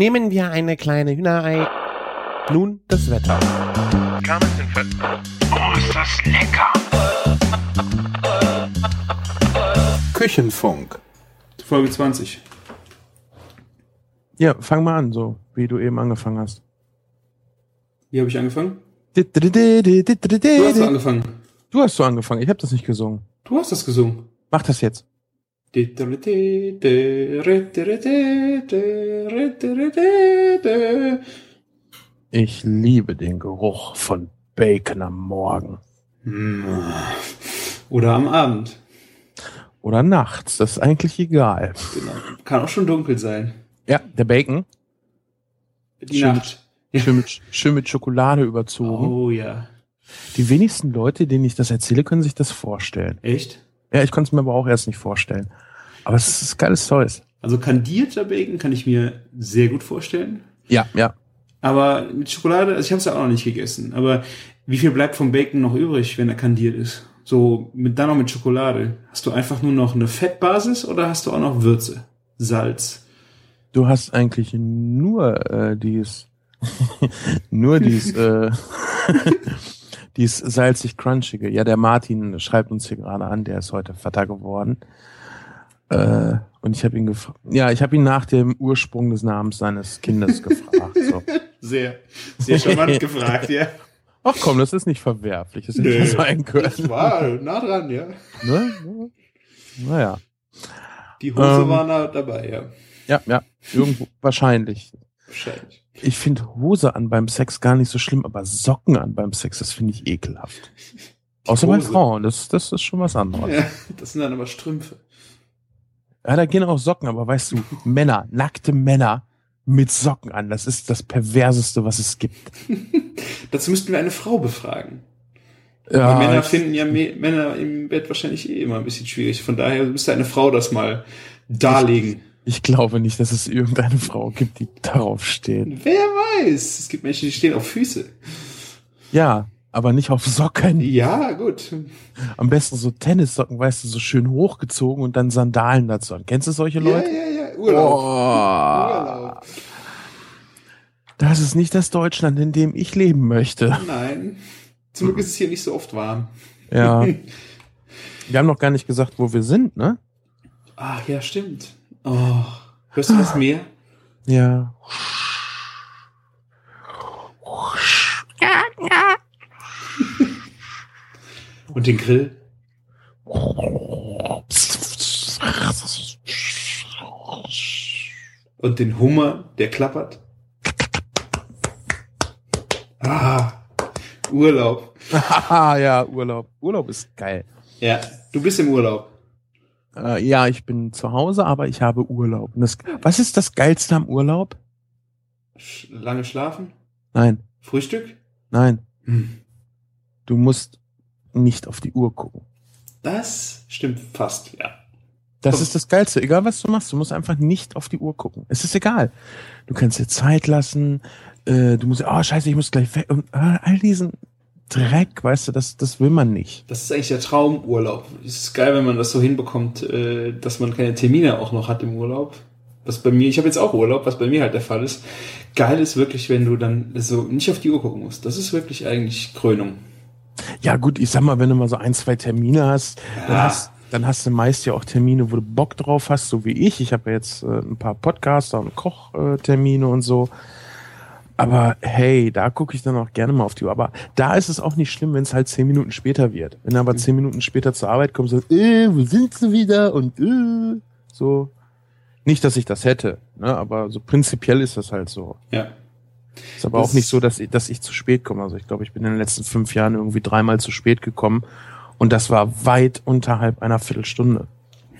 Nehmen wir eine kleine Hühnerei. Nun das Wetter. Oh, ist das lecker! Küchenfunk. Folge 20. Ja, fang mal an, so wie du eben angefangen hast. Wie habe ich angefangen? Du hast so angefangen. Du hast so angefangen, ich habe das nicht gesungen. Du hast das gesungen. Mach das jetzt. Ich liebe den Geruch von Bacon am Morgen. Oder am Abend. Oder nachts, das ist eigentlich egal. Genau. Kann auch schon dunkel sein. Ja, der Bacon, Die Schön Nacht. schön mit, schön mit Schokolade überzogen. Oh ja. Die wenigsten Leute, denen ich das erzähle, können sich das vorstellen. Echt? Ja, ich konnte es mir aber auch erst nicht vorstellen. Aber es ist geiles Zeug. Also kandierter Bacon kann ich mir sehr gut vorstellen. Ja, ja. Aber mit Schokolade, also ich habe es ja auch noch nicht gegessen. Aber wie viel bleibt vom Bacon noch übrig, wenn er kandiert ist? So mit dann noch mit Schokolade. Hast du einfach nur noch eine Fettbasis oder hast du auch noch Würze, Salz? Du hast eigentlich nur äh, dies, nur dies, äh, dies salzig crunchige. Ja, der Martin schreibt uns hier gerade an, der ist heute Vater geworden. Äh, und ich habe ihn gefragt, ja, ich habe ihn nach dem Ursprung des Namens seines Kindes gefragt. So. Sehr, sehr charmant gefragt, ja. Ach komm, das ist nicht verwerflich, das hätte Nö. sein können. Das war nah dran, ja. Ne? Naja. Die Hose Ähm. war nah dabei, ja. Ja, ja, irgendwo wahrscheinlich. Wahrscheinlich. Ich finde Hose an beim Sex gar nicht so schlimm, aber Socken an beim Sex, das finde ich ekelhaft. Außer bei Hose. Frauen, das, das ist schon was anderes. Ja, das sind dann aber Strümpfe. Ja, da gehen auch Socken, aber weißt du, Männer, nackte Männer mit Socken an, das ist das perverseste, was es gibt. Dazu müssten wir eine Frau befragen. Ja, Männer ich- finden ja Männer im Bett wahrscheinlich eh immer ein bisschen schwierig. Von daher müsste eine Frau das mal darlegen. Ich glaube nicht, dass es irgendeine Frau gibt, die darauf steht. Wer weiß? Es gibt Menschen, die stehen auf Füße. Ja, aber nicht auf Socken. Ja, gut. Am besten so Tennissocken, weißt du, so schön hochgezogen und dann Sandalen dazu. an. Kennst du solche Ja, Leute? ja, ja. Urlaub. Oh, Urlaub. das ist nicht das Deutschland, in dem ich leben möchte. Nein. Zum Glück ist es hier nicht so oft warm. Ja. Wir haben noch gar nicht gesagt, wo wir sind, ne? Ach ja, stimmt. Oh. Hörst du das Meer? Ja. Und den Grill? Und den Hummer, der klappert? Ah, Urlaub. Ja, Urlaub. Urlaub ist geil. Ja, du bist im Urlaub. Äh, ja, ich bin zu Hause, aber ich habe Urlaub. Das, was ist das Geilste am Urlaub? Lange schlafen? Nein, Frühstück? nein. Hm. Du musst nicht auf die Uhr gucken. Das stimmt fast, ja. Das Oh. ist das Geilste. Egal was du machst, du musst einfach nicht auf die Uhr gucken. Es ist egal. Du kannst dir Zeit lassen. Äh, du musst, oh scheiße, ich muss gleich weg. Und äh, all diesen Dreck, weißt du, das, das will man nicht. Das ist eigentlich der Traumurlaub. Es ist geil, wenn man das so hinbekommt, äh, dass man keine Termine auch noch hat im Urlaub. Was bei mir, ich habe jetzt auch Urlaub, was bei mir halt der Fall ist. Geil ist wirklich, wenn du dann so nicht auf die Uhr gucken musst. Das ist wirklich eigentlich Krönung. Ja gut, ich sag mal, wenn du mal so ein, zwei Termine hast, dann Ja. hast, dann hast du meist ja auch Termine, wo du Bock drauf hast, so wie ich. Ich habe ja jetzt äh, ein paar Podcaster und Kochtermine und so. Aber hey, da gucke ich dann auch gerne mal auf die Uhr. Aber da ist es auch nicht schlimm, wenn es halt zehn Minuten später wird. Wenn du aber zehn Minuten später zur Arbeit kommst, so, äh, wo sind sie wieder? Und äh, so. Nicht, dass ich das hätte, ne? aber so prinzipiell ist das halt so. Ja. Ist aber Das- auch nicht so, dass ich, dass ich zu spät komme. Also ich glaube, ich bin in den letzten fünf Jahren irgendwie dreimal zu spät gekommen. Und das war weit unterhalb einer Viertelstunde.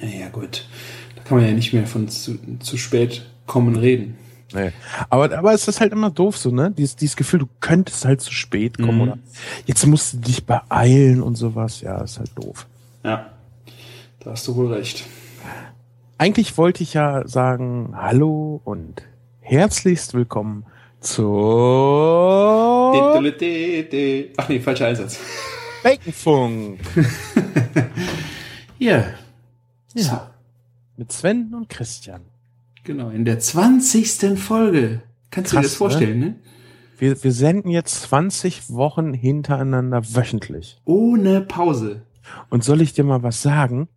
Naja, gut. Da kann man ja nicht mehr von zu, zu spät kommen reden. Nee. Aber, aber es ist halt immer doof so, ne? Dieses, dieses Gefühl, du könntest halt zu spät kommen Mhm. oder jetzt musst du dich beeilen und sowas. Ja, ist halt doof. Ja. Da hast du wohl recht. Eigentlich wollte ich ja sagen, hallo und herzlichst willkommen zur Ach nee, falscher Einsatz. Baconfunk Ja. Ja. mit Sven und Christian. Genau, in der 20. Folge. Kannst du dir Krass, das vorstellen, ne? Wir, wir senden jetzt 20 Wochen hintereinander wöchentlich. Ohne Pause. Und soll ich dir mal was sagen?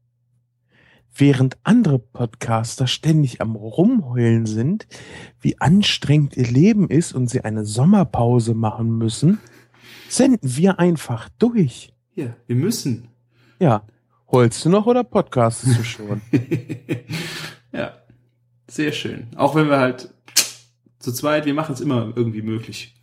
Während andere Podcaster ständig am Rumheulen sind, wie anstrengend ihr Leben ist und sie eine Sommerpause machen müssen, senden wir einfach durch. Ja, wir müssen. Ja. Heulst du noch oder podcastest du schon? ja, sehr schön. Auch wenn wir halt zu zweit, wir machen es immer irgendwie möglich.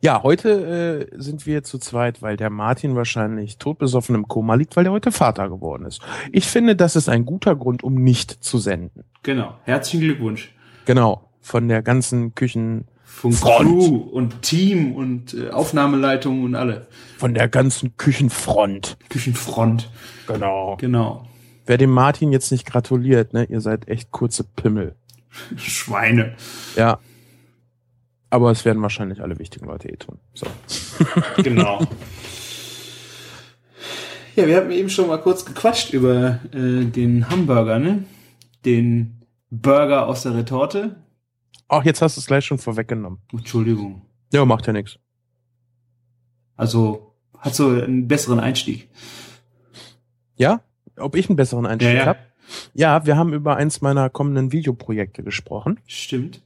Ja, heute äh, sind wir zu zweit, weil der Martin wahrscheinlich todbesoffen im Koma liegt, weil er heute Vater geworden ist. Ich finde, das ist ein guter Grund, um nicht zu senden. Genau. Herzlichen Glückwunsch. Genau. Von der ganzen Küchen, Von. Crew und Team und äh, Aufnahmeleitung und alle. von der ganzen Küchenfront. Küchenfront. Genau. Genau. Wer dem Martin jetzt nicht gratuliert, ne, ihr seid echt kurze Pimmel. Schweine. Ja. Aber es werden wahrscheinlich alle wichtigen Leute eh tun. So. Genau. ja, wir haben eben schon mal kurz gequatscht über äh, den Hamburger, ne? Den Burger aus der Retorte. Ach, jetzt hast du es gleich schon vorweggenommen. Entschuldigung. Ja, macht ja nichts. Also hat so einen besseren Einstieg. Ja? Ob ich einen besseren Einstieg Ja, ja. hab? Ja, wir haben über eins meiner kommenden Videoprojekte gesprochen. Stimmt.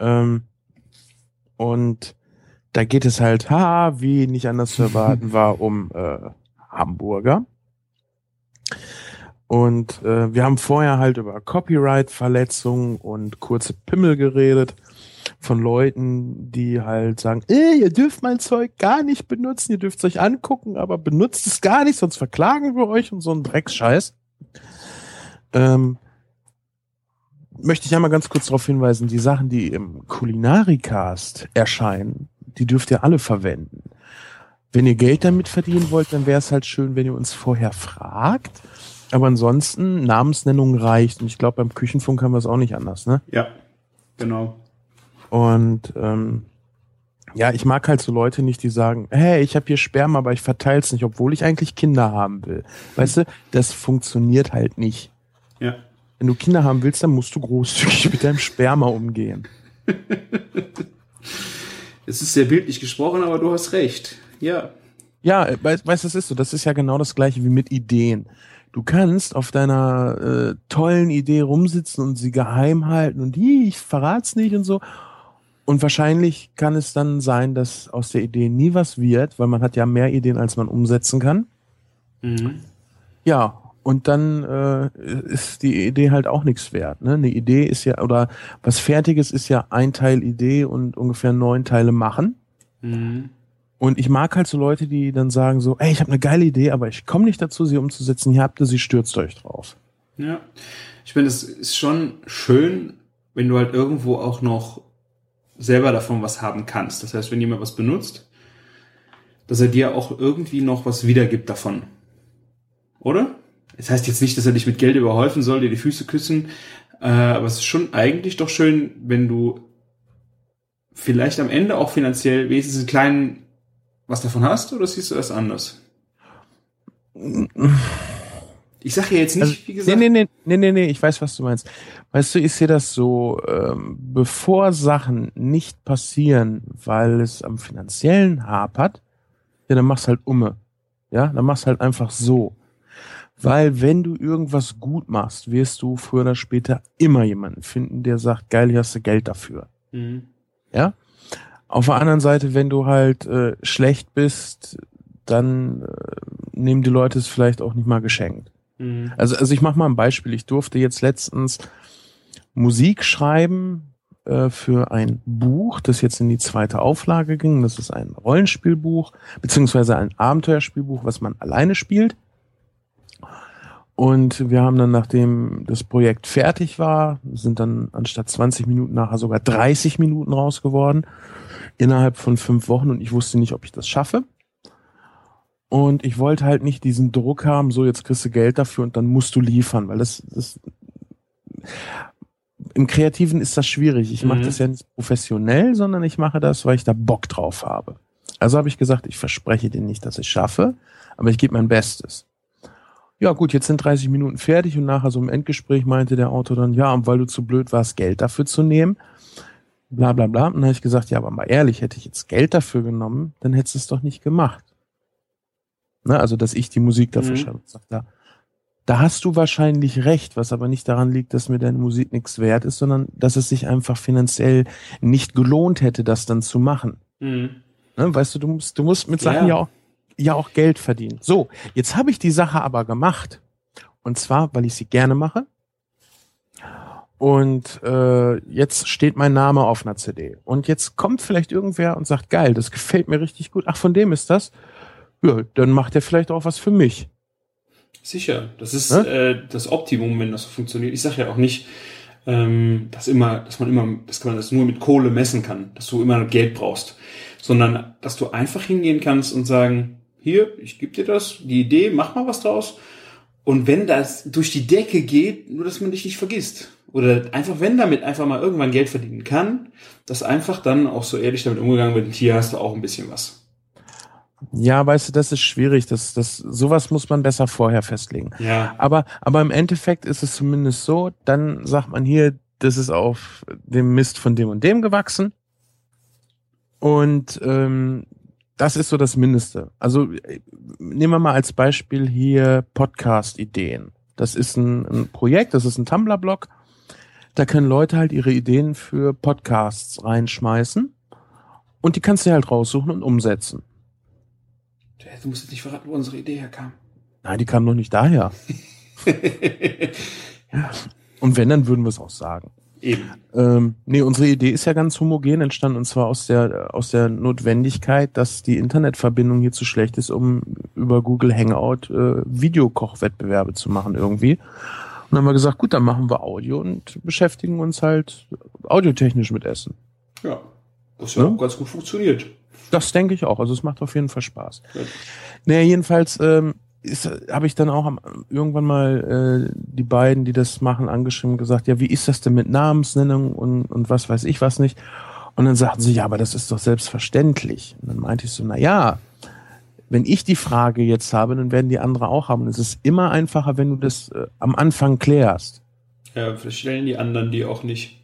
Ähm, und da geht es halt, ha, wie nicht anders zu erwarten war, um äh, Hamburger. Und äh, wir haben vorher halt über Copyright-Verletzungen und kurze Pimmel geredet von Leuten, die halt sagen, ihr dürft mein Zeug gar nicht benutzen, ihr dürft es euch angucken, aber benutzt es gar nicht, sonst verklagen wir euch und so ein Drecksscheiß. Ähm, möchte ich einmal ganz kurz darauf hinweisen, die Sachen, die im Kulinarikast erscheinen, die dürft ihr alle verwenden. Wenn ihr Geld damit verdienen wollt, dann wäre es halt schön, wenn ihr uns vorher fragt. Aber ansonsten, Namensnennung reicht. Und ich glaube, beim Küchenfunk haben wir es auch nicht anders, ne? Ja. Genau. Und ähm, ja, ich mag halt so Leute nicht, die sagen, hey, ich habe hier Sperma, aber ich verteil's nicht, obwohl ich eigentlich Kinder haben will. Weißt du, das funktioniert halt nicht. Ja. Wenn du Kinder haben willst, dann musst du großzügig mit deinem Sperma umgehen. Es ist sehr bildlich gesprochen, aber du hast recht. Ja. Ja, äh, weißt weißt du, das ist so. Das ist ja genau das gleiche wie mit Ideen. Du kannst auf deiner äh, tollen Idee rumsitzen und sie geheim halten und die, ich verrat's nicht und so. Und wahrscheinlich kann es dann sein, dass aus der Idee nie was wird, weil man hat ja mehr Ideen, als man umsetzen kann. Mhm. Ja, und dann äh, ist die Idee halt auch nichts wert. Ne? Eine Idee ist ja, oder was Fertiges ist ja ein Teil Idee und ungefähr neun Teile machen. Mhm. Und ich mag halt so Leute, die dann sagen so, ey, ich habe eine geile Idee, aber ich komme nicht dazu, sie umzusetzen. Hier habt ihr sie, stürzt euch drauf. Ja. Ich finde, es ist schon schön, wenn du halt irgendwo auch noch selber davon was haben kannst. Das heißt, wenn jemand was benutzt, dass er dir auch irgendwie noch was wiedergibt davon. Oder? Das heißt jetzt nicht, dass er dich mit Geld überhäufen soll, dir die Füße küssen, äh, aber es ist schon eigentlich doch schön, wenn du vielleicht am Ende auch finanziell wenigstens einen kleinen was davon hast, oder siehst du das anders? Ich sage ja jetzt nicht, Also, wie gesagt. nee, nee, nee, nee, nee, ich weiß, was du meinst. Weißt du, ich sehe das so, ähm, bevor Sachen nicht passieren, weil es am finanziellen hapert, ja, dann mach's halt umme. Ja, dann mach's halt einfach so. Weil wenn du irgendwas gut machst, wirst du früher oder später immer jemanden finden, der sagt, geil, hier hast du Geld dafür. Mhm. Ja. Auf der anderen Seite, wenn du halt äh, schlecht bist, dann äh, nehmen die Leute es vielleicht auch nicht mal geschenkt. Mhm. Also, also ich mache mal ein Beispiel. Ich durfte jetzt letztens Musik schreiben äh, für ein Buch, das jetzt in die zweite Auflage ging. Das ist ein Rollenspielbuch, beziehungsweise ein Abenteuerspielbuch, was man alleine spielt. Und wir haben dann, nachdem das Projekt fertig war, sind dann anstatt 20 Minuten nachher sogar 30 Minuten raus geworden. Innerhalb von fünf Wochen und ich wusste nicht, ob ich das schaffe. Und ich wollte halt nicht diesen Druck haben, so jetzt kriegst du Geld dafür und dann musst du liefern, weil das, das im Kreativen ist das schwierig. Ich mache Mhm. das ja nicht professionell, sondern ich mache das, weil ich da Bock drauf habe. Also habe ich gesagt, ich verspreche dir nicht, dass ich schaffe, aber ich gebe mein Bestes. Ja gut, jetzt sind 30 Minuten fertig und nachher so im Endgespräch meinte der Autor dann, ja, und weil du zu blöd warst, Geld dafür zu nehmen, bla bla bla. Und dann habe ich gesagt, ja, aber mal ehrlich, hätte ich jetzt Geld dafür genommen, dann hättest du es doch nicht gemacht. Ne, also, dass ich die Musik dafür Mhm. schreibe. Ich sag, da, da hast du wahrscheinlich recht, was aber nicht daran liegt, dass mir deine Musik nichts wert ist, sondern dass es sich einfach finanziell nicht gelohnt hätte, das dann zu machen. Mhm. Ne? Weißt du, du musst, du musst mit Sachen Ja. ja, auch, ja auch Geld verdienen. So, jetzt habe ich die Sache aber gemacht. Und zwar, weil ich sie gerne mache. Und äh, jetzt steht mein Name auf einer CD. Und jetzt kommt vielleicht irgendwer und sagt, geil, das gefällt mir richtig gut. Ach, von dem ist das. Ja, dann macht er vielleicht auch was für mich. Sicher, das ist Ne? äh, das Optimum, wenn das so funktioniert. Ich sage ja auch nicht, ähm, dass immer, dass man immer, dass man das nur mit Kohle messen kann, dass du immer Geld brauchst, sondern dass du einfach hingehen kannst und sagen, hier, ich gebe dir das, die Idee, mach mal was draus. Und wenn das durch die Decke geht, nur dass man dich nicht vergisst. Oder einfach, wenn damit einfach mal irgendwann Geld verdienen kann, dass einfach dann auch so ehrlich damit umgegangen wird, hier hast du auch ein bisschen was. Ja, weißt du, das ist schwierig. Das, das, sowas muss man besser vorher festlegen. Ja, Aber, aber im Endeffekt ist es zumindest so, dann sagt man hier, das ist auf dem Mist von dem und dem gewachsen. Und ähm, das ist so das Mindeste. Also nehmen wir mal als Beispiel hier Podcast-Ideen. Das ist ein, ein Projekt, das ist ein Tumblr-Blog. Da können Leute halt ihre Ideen für Podcasts reinschmeißen. Und die kannst du halt raussuchen und umsetzen. du musst jetzt nicht verraten, wo unsere Idee herkam. Nein, die kam noch nicht daher. Und wenn, dann würden wir es auch sagen. Eben. Ähm, nee, unsere Idee ist ja ganz homogen entstanden und zwar aus der, aus der Notwendigkeit, dass die Internetverbindung hier zu schlecht ist, um über Google Hangout äh, Videokochwettbewerbe zu machen irgendwie. Und dann haben wir gesagt, gut, dann machen wir Audio und beschäftigen uns halt audiotechnisch mit Essen. Ja, das ja Ja. auch ganz gut funktioniert. Das denke ich auch. Also es macht auf jeden Fall Spaß. Ja. Naja, jedenfalls ähm, habe ich dann auch am, irgendwann mal äh, die beiden, die das machen, angeschrieben gesagt, ja, wie ist das denn mit Namensnennung und, und was weiß ich was nicht. Und dann sagten sie, ja, aber das ist doch selbstverständlich. Und dann meinte ich so, na ja, wenn ich die Frage jetzt habe, dann werden die andere auch haben. Und es ist immer einfacher, wenn du das äh, am Anfang klärst. Ja, stellen die anderen die auch nicht.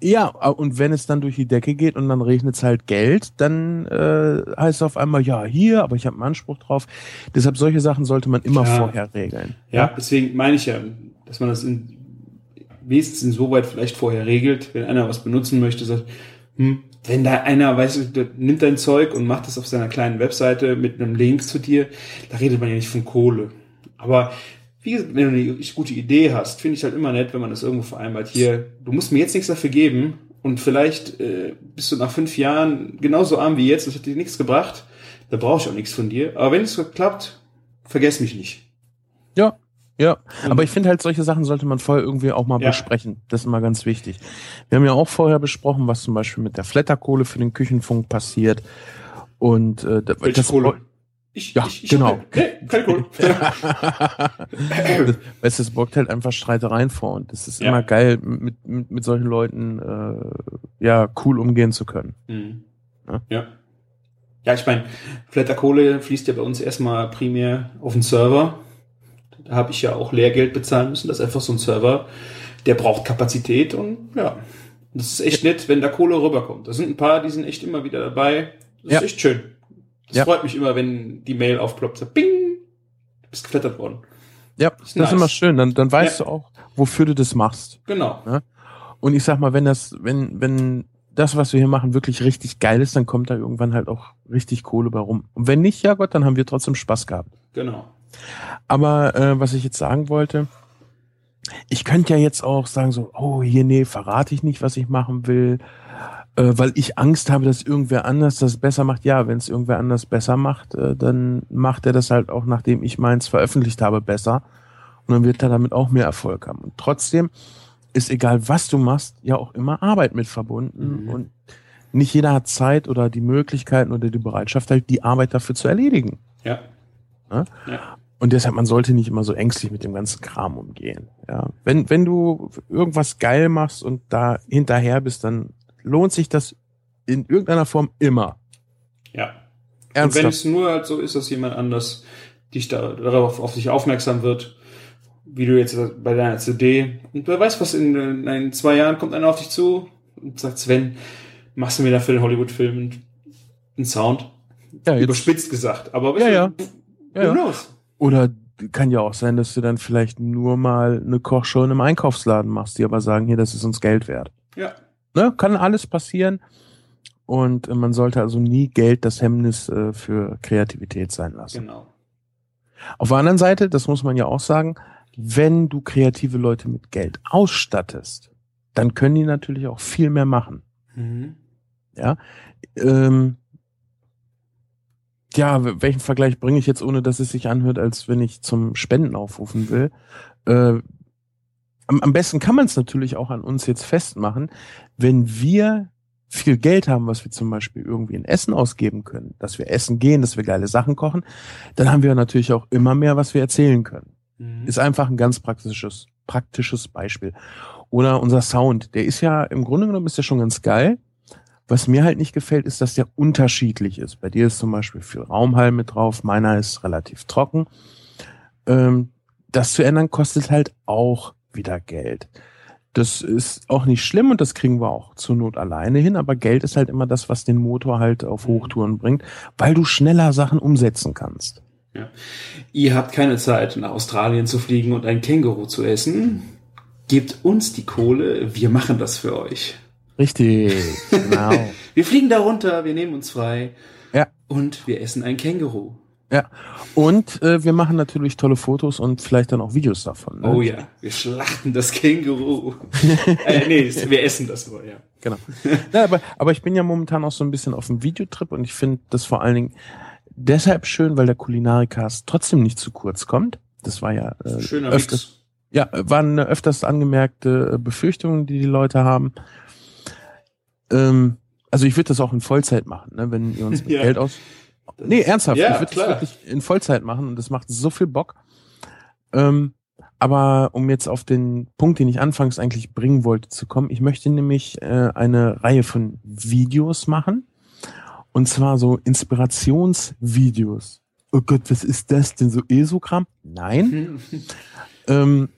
Ja, und wenn es dann durch die Decke geht und dann regnet es halt Geld, dann äh, heißt es auf einmal, ja, hier, aber ich habe einen Anspruch drauf. Deshalb solche Sachen sollte man immer Klar. vorher regeln. Ja, deswegen meine ich ja, dass man das in, wenigstens insoweit vielleicht vorher regelt, wenn einer was benutzen möchte, sagt, hm, wenn da einer, weißt du, nimmt dein Zeug und macht das auf seiner kleinen Webseite mit einem Link zu dir, da redet man ja nicht von Kohle. Aber wie gesagt, wenn du eine gute Idee hast, finde ich halt immer nett, wenn man das irgendwo vereinbart. Hier, du musst mir jetzt nichts dafür geben und vielleicht äh, bist du nach fünf Jahren genauso arm wie jetzt, das hat dir nichts gebracht, da brauche ich auch nichts von dir. Aber wenn es klappt, vergess mich nicht. Ja, ja. Und- Aber ich finde halt, solche Sachen sollte man vorher irgendwie auch mal Ja. besprechen. Das ist immer ganz wichtig. Wir haben ja auch vorher besprochen, was zum Beispiel mit der Flatterkohle für den Küchenfunk passiert. Und äh, Welche das Kohle? Ich, Ja, ich, ich genau. hab- Nee, Kohle. das, weißt du, es borgt halt einfach Streitereien vor und es ist Ja. immer geil, mit, mit, mit solchen Leuten äh, ja cool umgehen zu können. Mhm. Ja. Ja. Ja, ich meine, Flatterkohle fließt ja bei uns erstmal primär auf den Server. Da habe ich ja auch Lehrgeld bezahlen müssen. Das ist einfach so ein Server, der braucht Kapazität und ja. Das ist echt nett, wenn da Kohle rüberkommt. Da sind ein paar, die sind echt immer wieder dabei. Das Ja. ist echt schön. Das Ja. freut mich immer, wenn die Mail aufploppt. So, bing! Du bist geflattert worden. Ja, das ist nice. immer schön. Dann, dann weißt Ja. du auch, wofür du das machst. Genau. Und ich sag mal, wenn das, wenn, wenn das, was wir hier machen, wirklich richtig geil ist, dann kommt da irgendwann halt auch richtig Kohle bei rum. Und wenn nicht, ja Gott, dann haben wir trotzdem Spaß gehabt. Genau. Aber äh, was ich jetzt sagen wollte, ich könnte ja jetzt auch sagen so, oh hier, nee, verrate ich nicht, was ich machen will, äh, weil ich Angst habe, dass irgendwer anders das besser macht. Ja, wenn es irgendwer anders besser macht, äh, dann macht er das halt auch, nachdem ich meins veröffentlicht habe, besser. Und dann wird er damit auch mehr Erfolg haben. Und trotzdem ist egal, was du machst, ja auch immer Arbeit mit verbunden. Mhm. Und nicht jeder hat Zeit oder die Möglichkeiten oder die Bereitschaft, halt die Arbeit dafür zu erledigen. Ja. Ja? Ja. Und deshalb, man sollte nicht immer so ängstlich mit dem ganzen Kram umgehen. Ja. Wenn, wenn du irgendwas geil machst und da hinterher bist, dann lohnt sich das in irgendeiner Form immer. Ja. Und wenn Ernsthaft. es nur halt so ist, dass jemand anders dich da, darauf auf sich aufmerksam wird, wie du jetzt bei deiner CD. Und wer weiß, was in, in zwei Jahren kommt einer auf dich zu und sagt, Sven, machst du mir dafür den Hollywood-Film einen Sound? Ja, Überspitzt gesagt, aber Ja, ja. ja, ja. Oder kann ja auch sein, dass du dann vielleicht nur mal eine Kochshow in einem Einkaufsladen machst, die aber sagen, hier, das ist uns Geld wert. Ja. Ne? Kann alles passieren. Und äh, man sollte also nie Geld das Hemmnis äh, für Kreativität sein lassen. Genau. Auf der anderen Seite, das muss man ja auch sagen, wenn du kreative Leute mit Geld ausstattest, dann können die natürlich auch viel mehr machen. Mhm. Ähm, ja, welchen Vergleich bringe ich jetzt, ohne dass es sich anhört, als wenn ich zum Spenden aufrufen will? Äh, am, am besten kann man es natürlich auch an uns jetzt festmachen, wenn wir viel Geld haben, was wir zum Beispiel irgendwie in Essen ausgeben können, dass wir essen gehen, dass wir geile Sachen kochen, dann haben wir natürlich auch immer mehr, was wir erzählen können. Mhm. Ist einfach ein ganz praktisches, praktisches Beispiel. Oder unser Sound, der ist ja im Grunde genommen ist der schon ganz geil. Was mir halt nicht gefällt, ist, dass der unterschiedlich ist. Bei dir ist zum Beispiel viel Raumhall mit drauf, meiner ist relativ trocken. Ähm, das zu ändern kostet halt auch wieder Geld. Das ist auch nicht schlimm und das kriegen wir auch zur Not alleine hin, aber Geld ist halt immer das, was den Motor halt auf Hochtouren bringt, weil du schneller Sachen umsetzen kannst. Ihr habt keine Zeit, nach Australien zu fliegen und ein Känguru zu essen. Gebt uns die Kohle, wir machen das für euch. Richtig, genau. Wir fliegen da runter, wir nehmen uns frei. Ja. Und wir essen ein Känguru. Ja, und äh, wir machen natürlich tolle Fotos und vielleicht dann auch Videos davon. Ne? Oh ja, wir schlachten das Känguru. äh, nee, wir essen das nur, ja. Genau. ja, aber, aber ich bin ja momentan auch so ein bisschen auf dem Videotrip und ich finde das vor allen Dingen deshalb schön, weil der Kulinarikast trotzdem nicht zu kurz kommt. Das war ja äh, Schöner öfters, Mix. ja, waren öfters angemerkte äh, Befürchtungen, die die Leute haben. Ähm, also ich würde das auch in Vollzeit machen, ne, wenn ihr uns mit Ja. Geld aus. Nee, ernsthaft. Ja, ich würde das wirklich in Vollzeit machen und das macht so viel Bock. Ähm, aber um jetzt auf den Punkt, den ich anfangs eigentlich bringen wollte, zu kommen, ich möchte nämlich äh, eine Reihe von Videos machen. Und zwar so Inspirationsvideos. Oh Gott, was ist das denn? So ESO-Kram? Nein. Ähm,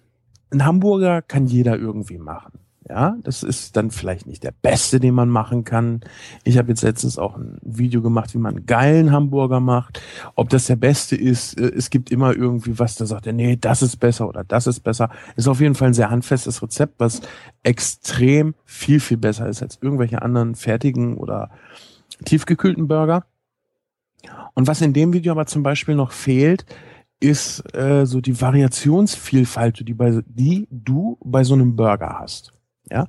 ein Hamburger kann jeder irgendwie machen. Ja, das ist dann vielleicht nicht der beste, den man machen kann. Ich habe jetzt letztens auch ein Video gemacht, wie man einen geilen Hamburger macht. Ob das der beste ist, äh, es gibt immer irgendwie was, da sagt er, nee, das ist besser oder das ist besser. Ist auf jeden Fall ein sehr handfestes Rezept, was extrem viel, viel besser ist als irgendwelche anderen fertigen oder tiefgekühlten Burger. Und was in dem Video aber zum Beispiel noch fehlt, ist äh, so die Variationsvielfalt, die, bei, die du bei so einem Burger hast. Ja?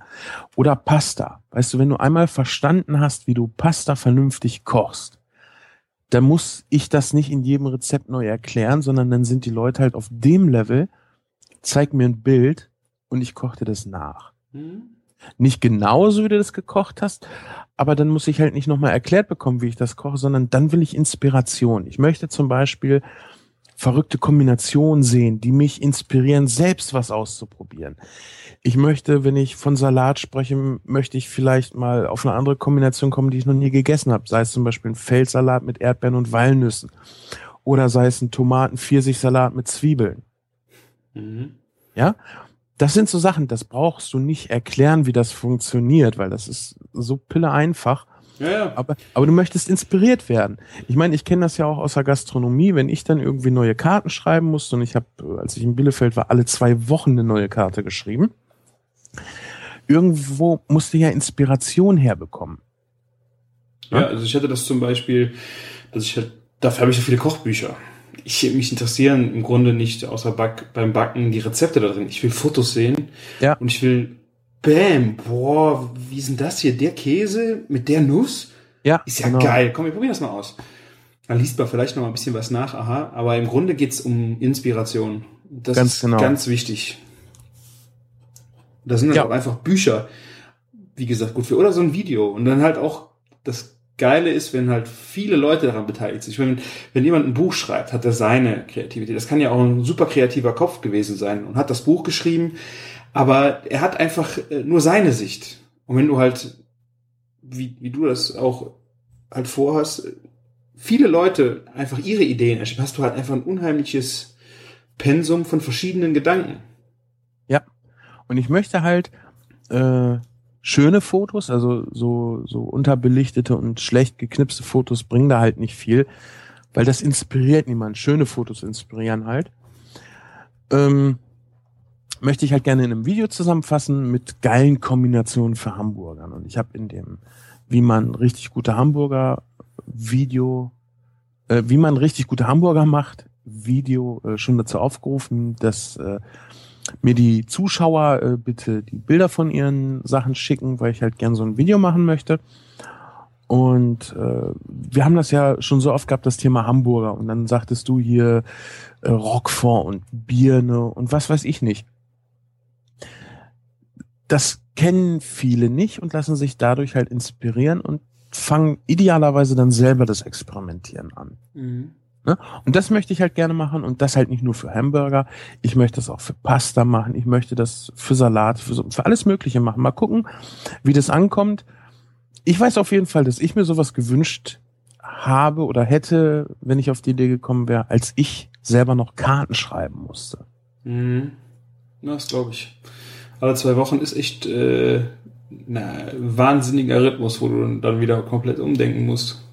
Oder Pasta. Weißt du, wenn du einmal verstanden hast, wie du Pasta vernünftig kochst, dann muss ich das nicht in jedem Rezept neu erklären, sondern dann sind die Leute halt auf dem Level, zeig mir ein Bild und ich koche dir das nach. Hm? Nicht genauso, wie du das gekocht hast, aber dann muss ich halt nicht nochmal erklärt bekommen, wie ich das koche, sondern dann will ich Inspiration. Ich möchte zum Beispiel verrückte Kombinationen sehen, die mich inspirieren, selbst was auszuprobieren. Ich möchte, wenn ich von Salat spreche, möchte ich vielleicht mal auf eine andere Kombination kommen, die ich noch nie gegessen habe. Sei es zum Beispiel ein Feldsalat mit Erdbeeren und Walnüssen. Oder sei es ein Tomaten-Pfirsich-Salat mit Zwiebeln. Mhm. Ja, das sind so Sachen, das brauchst du nicht erklären, wie das funktioniert, weil das ist so pille einfach. Ja, ja. Aber, aber du möchtest inspiriert werden. Ich meine, ich kenne das ja auch aus der Gastronomie, wenn ich dann irgendwie neue Karten schreiben musste und ich habe, als ich in Bielefeld war, alle zwei Wochen eine neue Karte geschrieben. Irgendwo musste ja Inspiration herbekommen. Ja, also ich hatte das zum Beispiel, dass ich halt, dafür habe ich so viele Kochbücher. Ich mich interessieren im Grunde nicht außer Back, beim Backen die Rezepte da drin. Ich will Fotos sehen Ja. und ich will, bam, boah, wie ist denn das hier? Der Käse mit der Nuss? Ja, Ist ja genau. geil. Komm, wir probieren das mal aus. Dann liest man vielleicht noch mal ein bisschen was nach, aha. Aber im Grunde geht's um Inspiration. Das Ganz ist genau. ganz wichtig. Das sind halt Ja. auch einfach Bücher, wie gesagt, gut für. Oder so ein Video. Und dann halt auch das Geile ist, wenn halt viele Leute daran beteiligt sind. Ich meine, wenn jemand ein Buch schreibt, hat er seine Kreativität. Das kann ja auch ein super kreativer Kopf gewesen sein und hat das Buch geschrieben, aber er hat einfach äh, nur seine Sicht. Und wenn du halt, wie, wie du das auch halt vorhast, viele Leute einfach ihre Ideen erstellen, hast du halt einfach ein unheimliches Pensum von verschiedenen Gedanken. Ja. Und ich möchte halt äh, schöne Fotos, also so, so unterbelichtete und schlecht geknipste Fotos bringen da halt nicht viel, weil das inspiriert niemand. Schöne Fotos inspirieren halt. Ähm, möchte ich halt gerne in einem Video zusammenfassen mit geilen Kombinationen für Hamburgern. Und ich habe in dem, wie man richtig gute Hamburger Video, äh, wie man richtig gute Hamburger macht, Video äh, schon dazu aufgerufen, dass äh, mir die Zuschauer äh, bitte die Bilder von ihren Sachen schicken, weil ich halt gern so ein Video machen möchte. Und äh, wir haben das ja schon so oft gehabt, das Thema Hamburger. Und dann sagtest du hier äh, Roquefort und Birne und was weiß ich nicht. Das kennen viele nicht und lassen sich dadurch halt inspirieren und fangen idealerweise dann selber das Experimentieren an. Mhm. Ne? Und das möchte ich halt gerne machen und das halt nicht nur für Hamburger. Ich möchte das auch für Pasta machen. Ich möchte das für Salat, für, so, für alles Mögliche machen. Mal gucken, wie das ankommt. Ich weiß auf jeden Fall, dass ich mir sowas gewünscht habe oder hätte, wenn ich auf die Idee gekommen wäre, als ich selber noch Karten schreiben musste. Mhm. Das glaube ich. Alle zwei Wochen ist echt äh, na, wahnsinniger Rhythmus, wo du dann wieder komplett umdenken musst.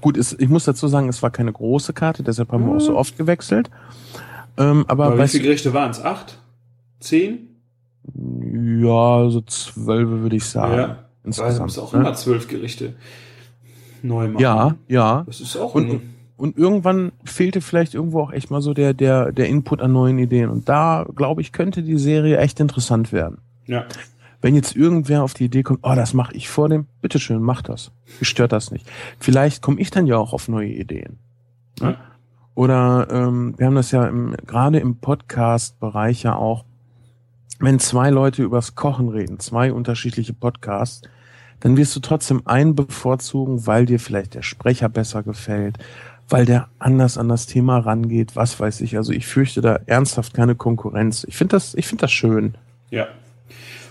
Gut, es, ich muss dazu sagen, es war keine große Karte, deshalb haben wir auch so oft gewechselt. Ähm, aber aber wie viele Gerichte waren es? Acht? Zehn? Ja, so zwölf würde ich sagen. Ja, insgesamt. Es auch ne? immer zwölf Gerichte neu machen. Ja, ja. Das ist auch und, und irgendwann fehlte vielleicht irgendwo auch echt mal so der, der, der Input an neuen Ideen. Und da, glaube ich, könnte die Serie echt interessant werden. Ja. Wenn jetzt irgendwer auf die Idee kommt, oh, das mache ich vor dem, bitteschön, mach das. Mich stört das nicht. Vielleicht komme ich dann ja auch auf neue Ideen. Ja. Oder ähm, wir haben das ja im, gerade im Podcast-Bereich ja auch, wenn zwei Leute übers Kochen reden, zwei unterschiedliche Podcasts, dann wirst du trotzdem einen bevorzugen, weil dir vielleicht der Sprecher besser gefällt, weil der anders an das Thema rangeht, was weiß ich. Also ich fürchte da ernsthaft keine Konkurrenz. Ich finde das, ich finde das schön. Ja,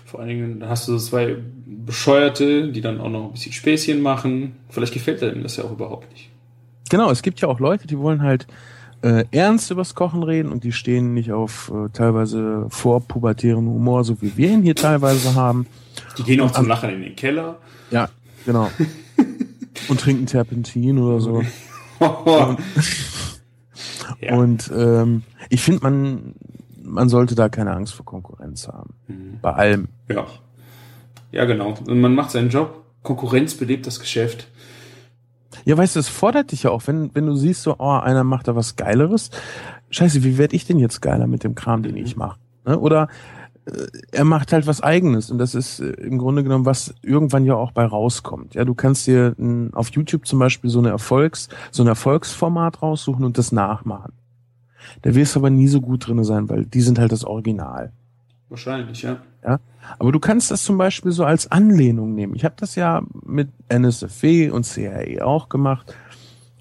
vor allen Dingen hast du zwei Bescheuerte, die dann auch noch ein bisschen Späßchen machen. Vielleicht gefällt einem das ja auch überhaupt nicht. Genau, es gibt ja auch Leute, die wollen halt äh, ernst übers Kochen reden und die stehen nicht auf äh, teilweise vorpubertären Humor, so wie wir ihn hier teilweise haben. Die gehen auch zum Lachen in den Keller. Ja, genau. und trinken Terpentin oder so. Und, ja. und ähm, ich finde, man man sollte da keine Angst vor Konkurrenz haben. Mhm. Bei allem. Ja. Ja, genau. Und man macht seinen Job. Konkurrenz belebt das Geschäft. Ja, weißt du, es fordert dich ja auch, wenn, wenn du siehst, so, oh, einer macht da was Geileres. Scheiße, wie werde ich denn jetzt geiler mit dem Kram, den mhm. ich mache? Ne? Oder er macht halt was Eigenes und das ist äh, im Grunde genommen, was irgendwann ja auch bei rauskommt. Ja, du kannst dir auf YouTube zum Beispiel so eine Erfolgs, so ein Erfolgsformat raussuchen und das nachmachen. Da wirst du aber nie so gut drinne sein, weil die sind halt das Original. Wahrscheinlich, ja. Ja, aber du kannst das zum Beispiel so als Anlehnung nehmen. Ich habe das ja mit NSFW und CAE auch gemacht.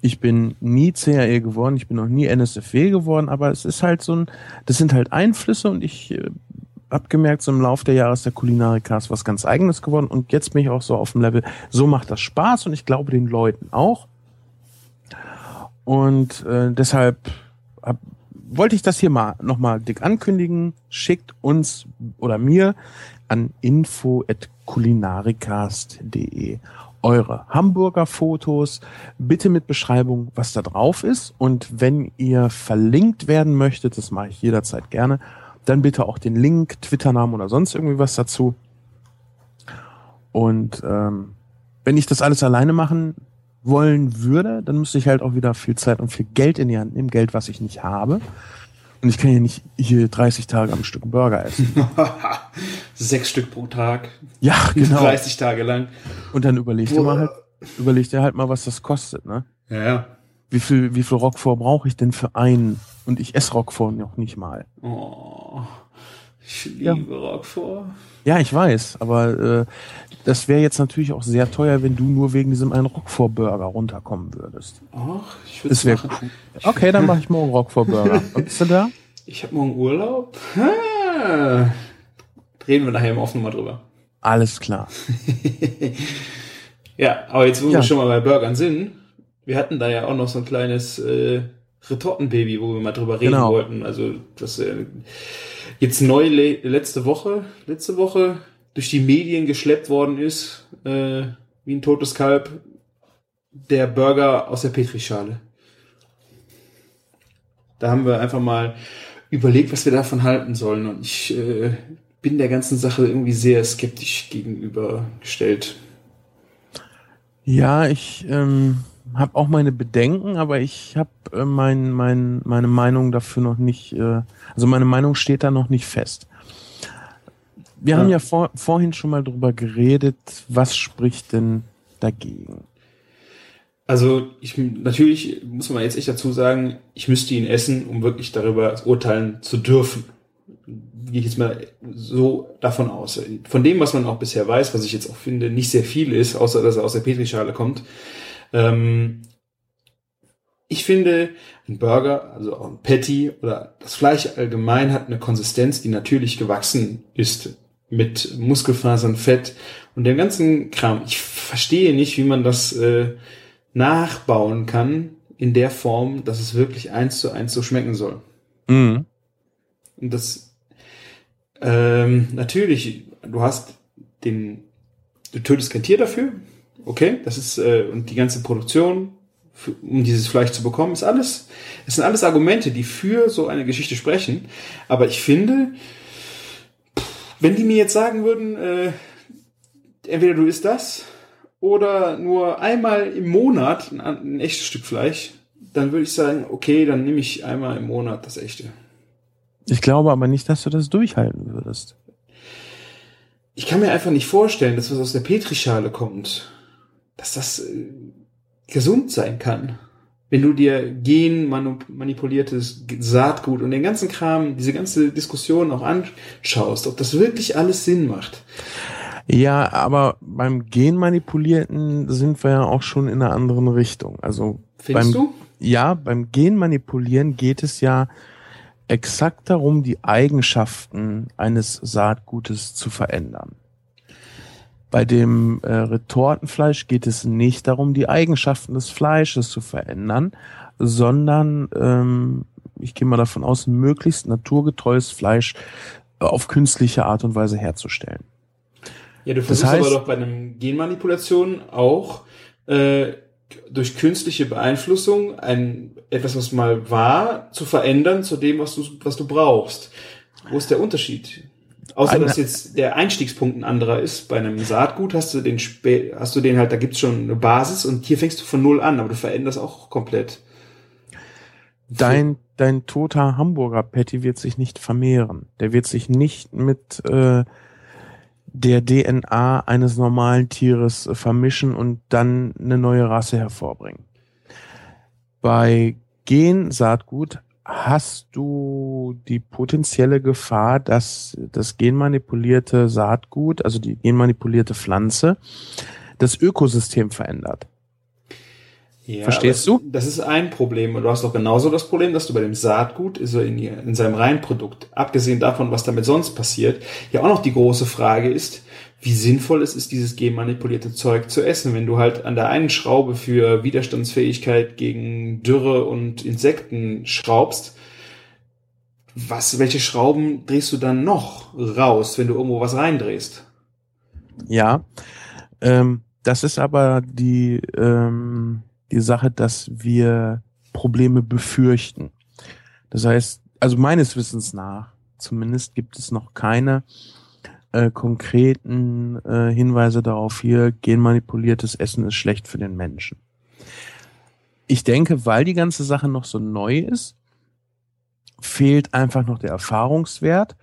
Ich bin nie CAE geworden, ich bin noch nie NSFW geworden, aber es ist halt so ein, das sind halt Einflüsse und ich äh, habe gemerkt, so im Laufe der Jahre ist der Kulinarika was ganz Eigenes geworden und jetzt bin ich auch so auf dem Level, so macht das Spaß und ich glaube den Leuten auch. Und äh, deshalb hab, wollte ich das hier mal nochmal dick ankündigen. Schickt uns oder mir an info.kulinarikast.de eure Hamburger Fotos, bitte mit Beschreibung, was da drauf ist. Und wenn ihr verlinkt werden möchtet, das mache ich jederzeit gerne, dann bitte auch den Link, Twitter-Namen oder sonst irgendwie was dazu. Und ähm, wenn ich das alles alleine machen wollen würde, dann müsste ich halt auch wieder viel Zeit und viel Geld in die Hand nehmen, Geld, was ich nicht habe. Und ich kann ja nicht hier 30 Tage am Stück Burger essen. Sechs Stück pro Tag. Ja, genau. 30 Tage lang. Und dann überleg dir mal halt, überleg dir halt mal, was das kostet, ne? Ja, ja. Wie viel, wie viel Rockfort brauche ich denn für einen? Und ich esse Rockfort noch nicht mal. Oh, ich liebe ja. Roquefort. Ja, ich weiß, aber äh, das wäre jetzt natürlich auch sehr teuer, wenn du nur wegen diesem einen Rockfort-Burger runterkommen würdest. Ach, ich würde es wäre cool. Okay, dann mache ich morgen Rockfort-Burger. Und bist du da? Ich habe morgen Urlaub. Ah. Reden wir nachher im Offen mal drüber. Alles klar. ja, aber jetzt, wo ja. wir schon mal bei Burgern sind, Wir hatten da ja auch noch so ein kleines äh, Retortenbaby, wo wir mal drüber reden Genau. wollten. Also das äh, jetzt neu le letzte Woche, letzte Woche durch die Medien geschleppt worden ist, äh, wie ein totes Kalb, der Burger aus der Petrischale. Da haben wir einfach mal überlegt, was wir davon halten sollen. Und ich äh, bin der ganzen Sache irgendwie sehr skeptisch gegenübergestellt. Ja, ich ähm, habe auch meine Bedenken, aber ich habe äh, mein, mein, meine Meinung dafür noch nicht, äh, also meine Meinung steht da noch nicht fest. Wir Ja. haben ja vor, vorhin schon mal drüber geredet, was spricht denn dagegen? Also ich natürlich muss man jetzt echt dazu sagen, ich müsste ihn essen, um wirklich darüber urteilen zu dürfen. Gehe ich jetzt mal so davon aus. Von dem, was man auch bisher weiß, was ich jetzt auch finde, nicht sehr viel ist, außer dass er aus der Petrischale kommt. Ähm, ich finde, ein Burger, also auch ein Patty oder das Fleisch allgemein hat eine Konsistenz, die natürlich gewachsen ist mit Muskelfasern, Fett und dem ganzen Kram. Ich verstehe nicht, wie man das äh, nachbauen kann in der Form, dass es wirklich eins zu eins so schmecken soll. Mhm. Und das ähm, natürlich, du hast den, du tötest kein Tier dafür, okay, das ist äh, und die ganze Produktion, für, um dieses Fleisch zu bekommen, ist alles, es sind alles Argumente, die für so eine Geschichte sprechen. Aber ich finde, wenn die mir jetzt sagen würden, äh, entweder du isst das oder nur einmal im Monat ein, ein echtes Stück Fleisch, dann würde ich sagen, okay, dann nehme ich einmal im Monat das echte. Ich glaube aber nicht, dass du das durchhalten würdest. ich kann mir einfach nicht vorstellen, dass was aus der Petrischale kommt, dass das äh, gesund sein kann. Wenn du dir genmanipuliertes Saatgut und den ganzen Kram, diese ganze Diskussion auch anschaust, ob das wirklich alles Sinn macht. Ja, aber beim Genmanipulierten sind wir ja auch schon in einer anderen Richtung. Also Findest beim, du? Ja, beim Genmanipulieren geht es ja exakt darum, die Eigenschaften eines Saatgutes zu verändern. Bei dem äh, Retortenfleisch geht es nicht darum, die Eigenschaften des Fleisches zu verändern, sondern ähm, ich gehe mal davon aus, möglichst naturgetreues Fleisch äh, auf künstliche Art und Weise herzustellen. Ja, du Das versuchst heißt- aber doch bei einem Genmanipulation auch äh, durch künstliche Beeinflussung ein etwas, was mal war, zu verändern zu dem, was du was du brauchst. Wo ist der Unterschied? Außer dass jetzt der Einstiegspunkt ein anderer ist. Bei einem Saatgut hast du den spä hast du den halt, da gibt's schon eine Basis und hier fängst du von null an, aber du veränderst auch komplett. Dein, dein toter Hamburger Patty wird sich nicht vermehren. Der wird sich nicht mit äh, der DNA eines normalen Tieres vermischen und dann eine neue Rasse hervorbringen. Bei Gensaatgut hast du die potenzielle Gefahr, dass das genmanipulierte Saatgut, also die genmanipulierte Pflanze, das Ökosystem verändert. Ja, Verstehst du? Das ist ein Problem. Und du hast doch genauso das Problem, dass du bei dem Saatgut, also in, in seinem Reinprodukt, abgesehen davon, was damit sonst passiert, ja auch noch die große Frage ist, wie sinnvoll es ist, dieses genmanipulierte Zeug zu essen. Wenn du halt an der einen Schraube für Widerstandsfähigkeit gegen Dürre und Insekten schraubst, was, welche Schrauben drehst du dann noch raus, wenn du irgendwo was reindrehst? Ja, ähm, das ist aber die, ähm, die Sache, dass wir Probleme befürchten. Das heißt, also meines Wissens nach, zumindest gibt es noch keine äh, konkreten äh, Hinweise darauf, hier genmanipuliertes Essen ist schlecht für den Menschen. Ich denke, weil die ganze Sache noch so neu ist, fehlt einfach noch der Erfahrungswert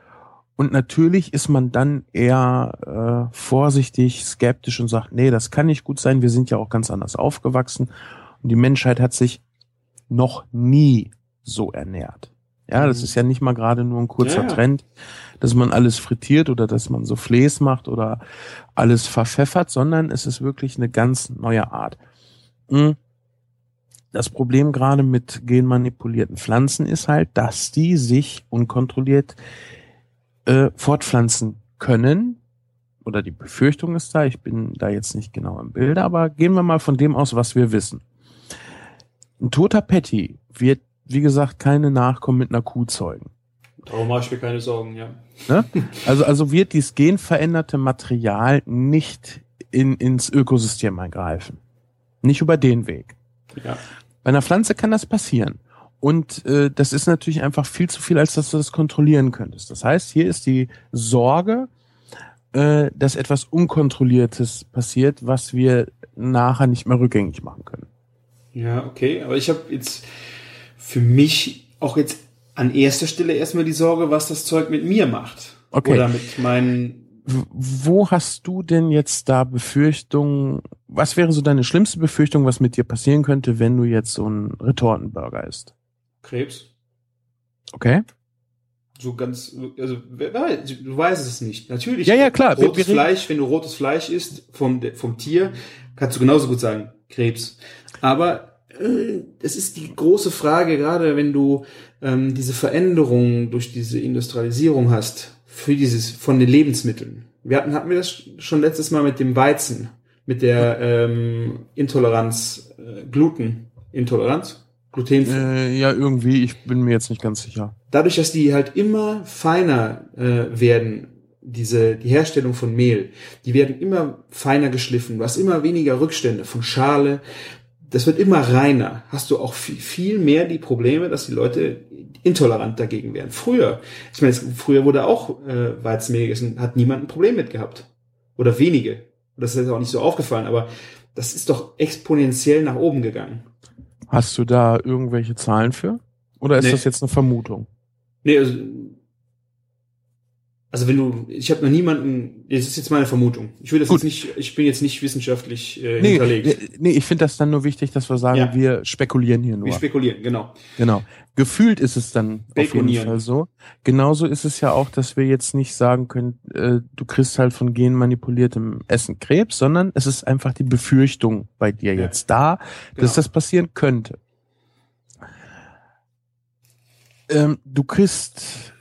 und natürlich ist man dann eher äh, vorsichtig, skeptisch und sagt, nee, das kann nicht gut sein. Wir sind ja auch ganz anders aufgewachsen und die Menschheit hat sich noch nie so ernährt. Ja, das Mhm. ist ja nicht mal gerade nur ein kurzer Ja. Trend, dass man alles frittiert oder dass man Soufflés macht oder alles verpfeffert, sondern es ist wirklich eine ganz neue Art. Mm. Das Problem gerade mit genmanipulierten Pflanzen ist halt, dass die sich unkontrolliert äh, fortpflanzen können. Oder die Befürchtung ist da, ich bin da jetzt nicht genau im Bilde, aber gehen wir mal von dem aus, was wir wissen. Ein toter Patty wird, wie gesagt, keine Nachkommen mit einer Kuh zeugen. Darum mache ich mir keine Sorgen, ja. Ne? Also, also wird dieses genveränderte Material nicht in, ins Ökosystem eingreifen. Nicht über den Weg. Ja. Bei einer Pflanze kann das passieren. Und äh, das ist natürlich einfach viel zu viel, als dass du das kontrollieren könntest. Das heißt, hier ist die Sorge, äh, dass etwas Unkontrolliertes passiert, was wir nachher nicht mehr rückgängig machen können. Ja, okay. Aber ich habe jetzt für mich auch jetzt an erster Stelle erstmal die Sorge, was das Zeug mit mir macht. Okay. Oder mit meinen. Wo hast du denn jetzt da Befürchtungen? Was wäre so deine schlimmste Befürchtung, was mit dir passieren könnte, wenn du jetzt so einen Retortenburger isst? Krebs. Okay? So ganz, also du weißt es nicht. Natürlich. Ja, ja, klar. Rotes Fleisch, wenn du rotes Fleisch isst vom, vom Tier, kannst du genauso gut sagen, Krebs. Aber es ist die große Frage, gerade wenn du ähm, diese Veränderungen durch diese Industrialisierung hast, für dieses, von den Lebensmitteln. Wir hatten, hatten wir das schon letztes Mal mit dem Weizen, mit der ähm, Intoleranz, äh, Glutenintoleranz, Gluten. Äh, ja, irgendwie. Ich bin mir jetzt nicht ganz sicher. dadurch, dass die halt immer feiner äh, werden, diese die Herstellung von Mehl, die werden immer feiner geschliffen. Du hast immer weniger Rückstände von Schale. Das wird immer reiner. Hast du auch viel, viel mehr die Probleme, dass die Leute intolerant dagegen werden. Früher, ich meine, früher wurde auch äh, Weizenmehl gegessen, hat niemand ein Problem mit gehabt. Oder wenige. Das ist jetzt auch nicht so aufgefallen, aber das ist doch exponentiell nach oben gegangen. Hast du da irgendwelche Zahlen für? Oder ist Nee. das jetzt eine Vermutung? Nee, also, also wenn du, ich habe noch niemanden, das ist jetzt meine Vermutung. Ich will das Gut. jetzt nicht, ich bin jetzt nicht wissenschaftlich äh, Nee, hinterlegt. nee, ich finde das dann nur wichtig, dass wir sagen, Ja. wir spekulieren hier nur. Wir spekulieren, genau. Genau. Gefühlt ist es dann auf jeden. Fall so. Genauso ist es ja auch, dass wir jetzt nicht sagen können, äh, du kriegst halt von genmanipuliertem Essen Krebs, sondern es ist einfach die Befürchtung bei dir Ja. jetzt da, dass Genau. das passieren könnte. Ähm, du kriegst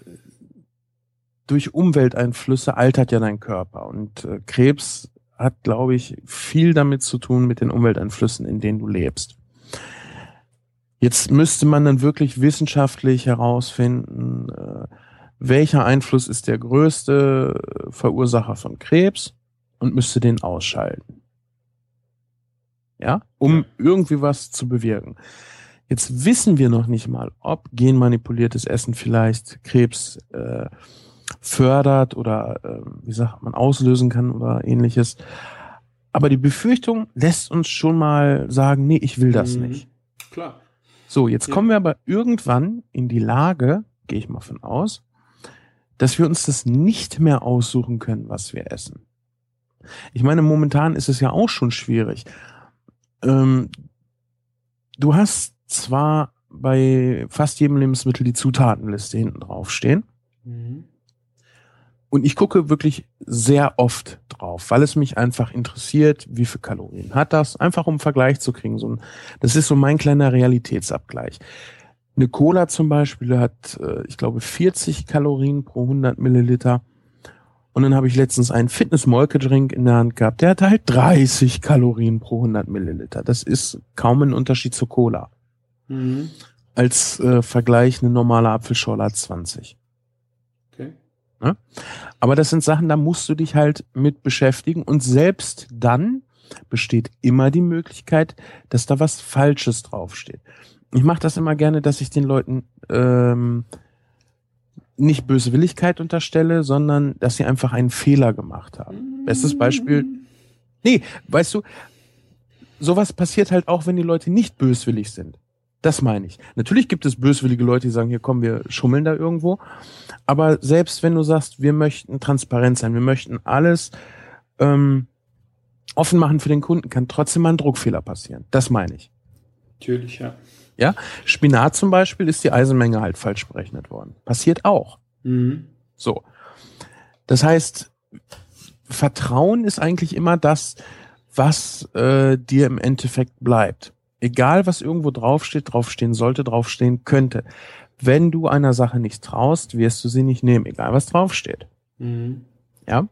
durch Umwelteinflüsse altert ja dein Körper und äh, Krebs hat, glaube ich, viel damit zu tun mit den Umwelteinflüssen, in denen du lebst. Jetzt müsste man dann wirklich wissenschaftlich herausfinden, äh, welcher Einfluss ist der größte äh, Verursacher von Krebs und müsste den ausschalten. Ja, um irgendwie was zu bewirken. Jetzt wissen wir noch nicht mal, ob genmanipuliertes Essen vielleicht Krebs äh, fördert oder äh, wie sagt man auslösen kann oder ähnliches. Aber die Befürchtung lässt uns schon mal sagen, nee, ich will das Mhm. nicht. Klar. So, jetzt Ja. kommen wir aber irgendwann in die Lage, gehe ich mal von aus, dass wir uns das nicht mehr aussuchen können, was wir essen. Ich meine, momentan ist es ja auch schon schwierig. Ähm, du hast zwar bei fast jedem Lebensmittel die Zutatenliste hinten draufstehen. Mhm. Und ich gucke wirklich sehr oft drauf, weil es mich einfach interessiert, wie viel Kalorien hat das, einfach um einen Vergleich zu kriegen. So ein, das ist so mein kleiner Realitätsabgleich. Eine Cola zum Beispiel hat, äh, ich glaube, 40 Kalorien pro 100 Milliliter. Und dann habe ich letztens einen Fitness-Molke-Drink in der Hand gehabt, der hatte halt 30 Kalorien pro 100 Milliliter. Das ist kaum ein Unterschied zur Cola. Mhm. Als äh, Vergleich eine normale Apfelschorle hat 20. Okay. Aber das sind Sachen, da musst du dich halt mit beschäftigen und selbst dann besteht immer die Möglichkeit, dass da was Falsches draufsteht. Ich mache das immer gerne, dass ich den Leuten ähm, nicht Böswilligkeit unterstelle, sondern dass sie einfach einen Fehler gemacht haben. Bestes Beispiel, nee, weißt du, sowas passiert halt auch, wenn die Leute nicht böswillig sind. Das meine ich. Natürlich gibt es böswillige Leute, die sagen, hier kommen wir schummeln da irgendwo. Aber selbst wenn du sagst, wir möchten transparent sein, wir möchten alles ähm, offen machen für den Kunden, kann trotzdem mal ein Druckfehler passieren. Das meine ich. Natürlich, ja. Spinat zum Beispiel ist die Eisenmenge halt falsch berechnet worden. Passiert auch. Mhm. So. Das heißt, Vertrauen ist eigentlich immer das, was äh, dir im Endeffekt bleibt. Egal, was irgendwo draufsteht, draufstehen sollte, draufstehen könnte. Wenn du einer Sache nicht traust, wirst du sie nicht nehmen, egal was draufsteht. Mhm. Ja.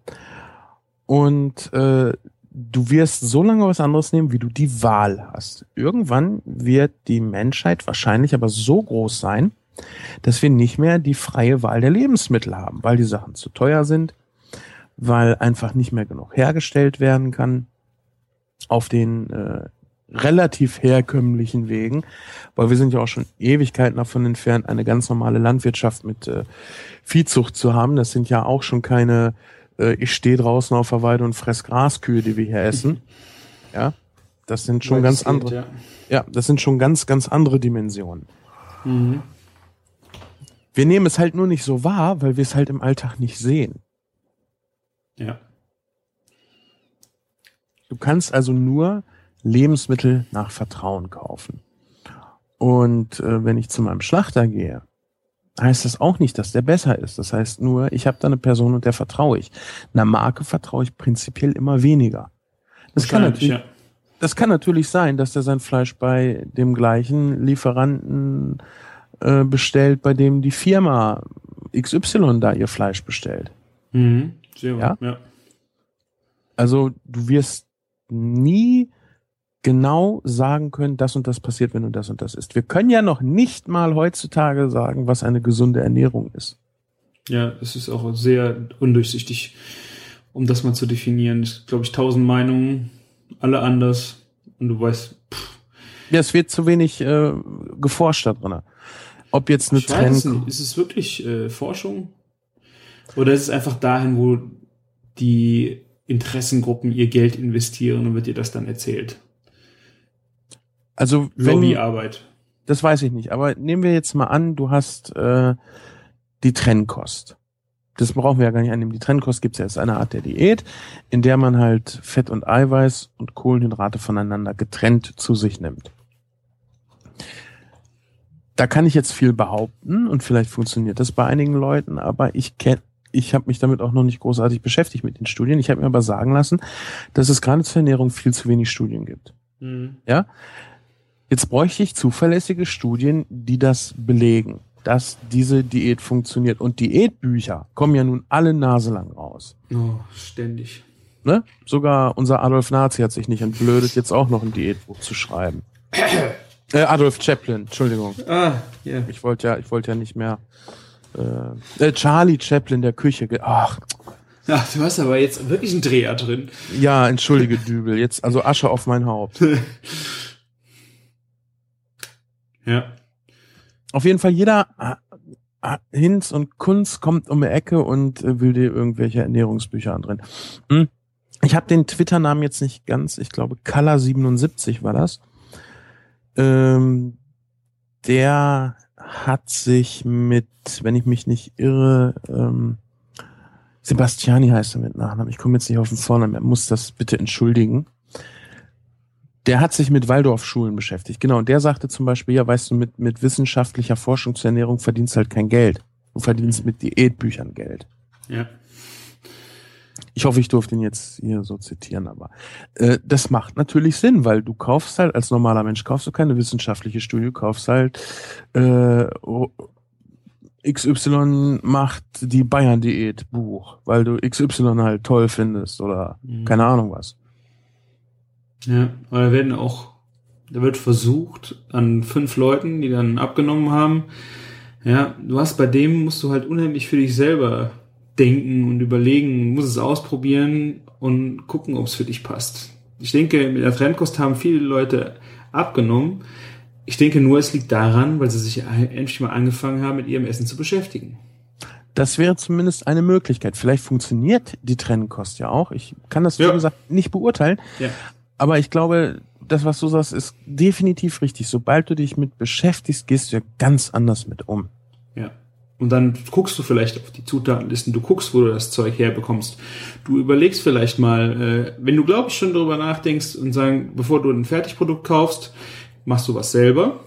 Und äh, du wirst so lange was anderes nehmen, wie du die Wahl hast. Irgendwann wird die Menschheit wahrscheinlich aber so groß sein, dass wir nicht mehr die freie Wahl der Lebensmittel haben, weil die Sachen zu teuer sind, weil einfach nicht mehr genug hergestellt werden kann auf den äh, relativ herkömmlichen Wegen, weil wir sind ja auch schon Ewigkeiten davon entfernt, eine ganz normale Landwirtschaft mit äh, Viehzucht zu haben. Das sind ja auch schon keine, äh, ich stehe draußen auf der Weide und fress Graskühe, die wir hier essen. Ja, das sind schon ganz andere. Geht, ja. ja. das sind schon ganz, ganz andere Dimensionen. Mhm. Wir nehmen es halt nur nicht so wahr, weil wir es halt im Alltag nicht sehen. Ja. Du kannst also nur Lebensmittel nach Vertrauen kaufen. Und äh, wenn ich zu meinem Schlachter gehe, heißt das auch nicht, dass der besser ist. Das heißt nur, ich habe da eine Person und der vertraue ich. Einer Marke vertraue ich prinzipiell immer weniger. Das kann natürlich, ja. das kann natürlich sein, dass der sein Fleisch bei dem gleichen Lieferanten äh, bestellt, bei dem die Firma XY da ihr Fleisch bestellt. Mhm. Sehr ja? ja. Also du wirst nie genau sagen können, das und das passiert, wenn du das und das isst. Wir können ja noch nicht mal heutzutage sagen, was eine gesunde Ernährung ist. Ja, es ist auch sehr undurchsichtig, um das mal zu definieren. Es glaube ich tausend Meinungen, alle anders und du weißt. Pff. Ja, es wird zu wenig äh, geforscht da drin. Ob jetzt eine Trend. Ist es wirklich äh, Forschung? Oder ist es einfach dahin, wo die Interessengruppen ihr Geld investieren und wird dir das dann erzählt? Also wenn, Lobbyarbeit. Das weiß ich nicht. Aber nehmen wir jetzt mal an, du hast äh, die Trennkost. Das brauchen wir ja gar nicht annehmen. Die Trennkost gibt es ja als eine Art der Diät, in der man halt Fett und Eiweiß und Kohlenhydrate voneinander getrennt zu sich nimmt. Da kann ich jetzt viel behaupten und vielleicht funktioniert das bei einigen Leuten, aber ich kenne ich habe mich damit auch noch nicht großartig beschäftigt mit den Studien. Ich habe mir aber sagen lassen, dass es gerade zur Ernährung viel zu wenig Studien gibt. Mhm. Ja, Jetzt bräuchte ich zuverlässige Studien, die das belegen, dass diese Diät funktioniert. Und Diätbücher kommen ja nun alle naselang raus. Oh, ständig. Ne? Sogar unser Adolf Nazi hat sich nicht entblödet, jetzt auch noch ein Diätbuch zu schreiben. äh, Adolf Chaplin, Entschuldigung. Ah, ja. Yeah. Ich wollte ja, ich wollte ja nicht mehr. Äh, äh, Charlie Chaplin der Küche. Ach. Ach, du hast aber jetzt wirklich einen Dreher drin. Ja, entschuldige Dübel. Jetzt also Asche auf mein Haupt. Ja. Auf jeden Fall jeder äh, äh, Hinz und Kunz kommt um die Ecke und äh, will dir irgendwelche Ernährungsbücher andrehen. Hm. Ich habe den Twitter-Namen jetzt nicht ganz, ich glaube Color77 war das. Ähm, der hat sich mit, wenn ich mich nicht irre, ähm, Sebastiani heißt er mit Nachnamen. Ich komme jetzt nicht auf den Vornamen. Er muss das bitte entschuldigen der hat sich mit Waldorfschulen beschäftigt. Genau. Und der sagte zum Beispiel, ja, weißt du, mit, mit wissenschaftlicher Forschung zur Ernährung verdienst halt kein Geld. Du verdienst mit Diätbüchern Geld. Ja. Ich hoffe, ich durfte ihn jetzt hier so zitieren, aber äh, das macht natürlich Sinn, weil du kaufst halt als normaler Mensch kaufst du keine wissenschaftliche Studie, du kaufst halt äh, XY macht die Bayern-Diät Buch, weil du XY halt toll findest oder mhm. keine Ahnung was. Ja, aber da werden auch, da wird versucht an fünf Leuten, die dann abgenommen haben. Ja, du hast bei dem musst du halt unheimlich für dich selber denken und überlegen, musst es ausprobieren und gucken, ob es für dich passt. Ich denke, mit der Trendkost haben viele Leute abgenommen. Ich denke nur, es liegt daran, weil sie sich endlich mal angefangen haben, mit ihrem Essen zu beschäftigen. Das wäre zumindest eine Möglichkeit. Vielleicht funktioniert die Trennkost ja auch. Ich kann das, wie ja. gesagt, nicht beurteilen. Ja aber ich glaube, das, was du sagst, ist definitiv richtig. Sobald du dich mit beschäftigst, gehst du ja ganz anders mit um. Ja. Und dann guckst du vielleicht auf die Zutatenlisten, du guckst, wo du das Zeug herbekommst. Du überlegst vielleicht mal, äh, wenn du, glaube ich, schon darüber nachdenkst und sagen, bevor du ein Fertigprodukt kaufst, machst du was selber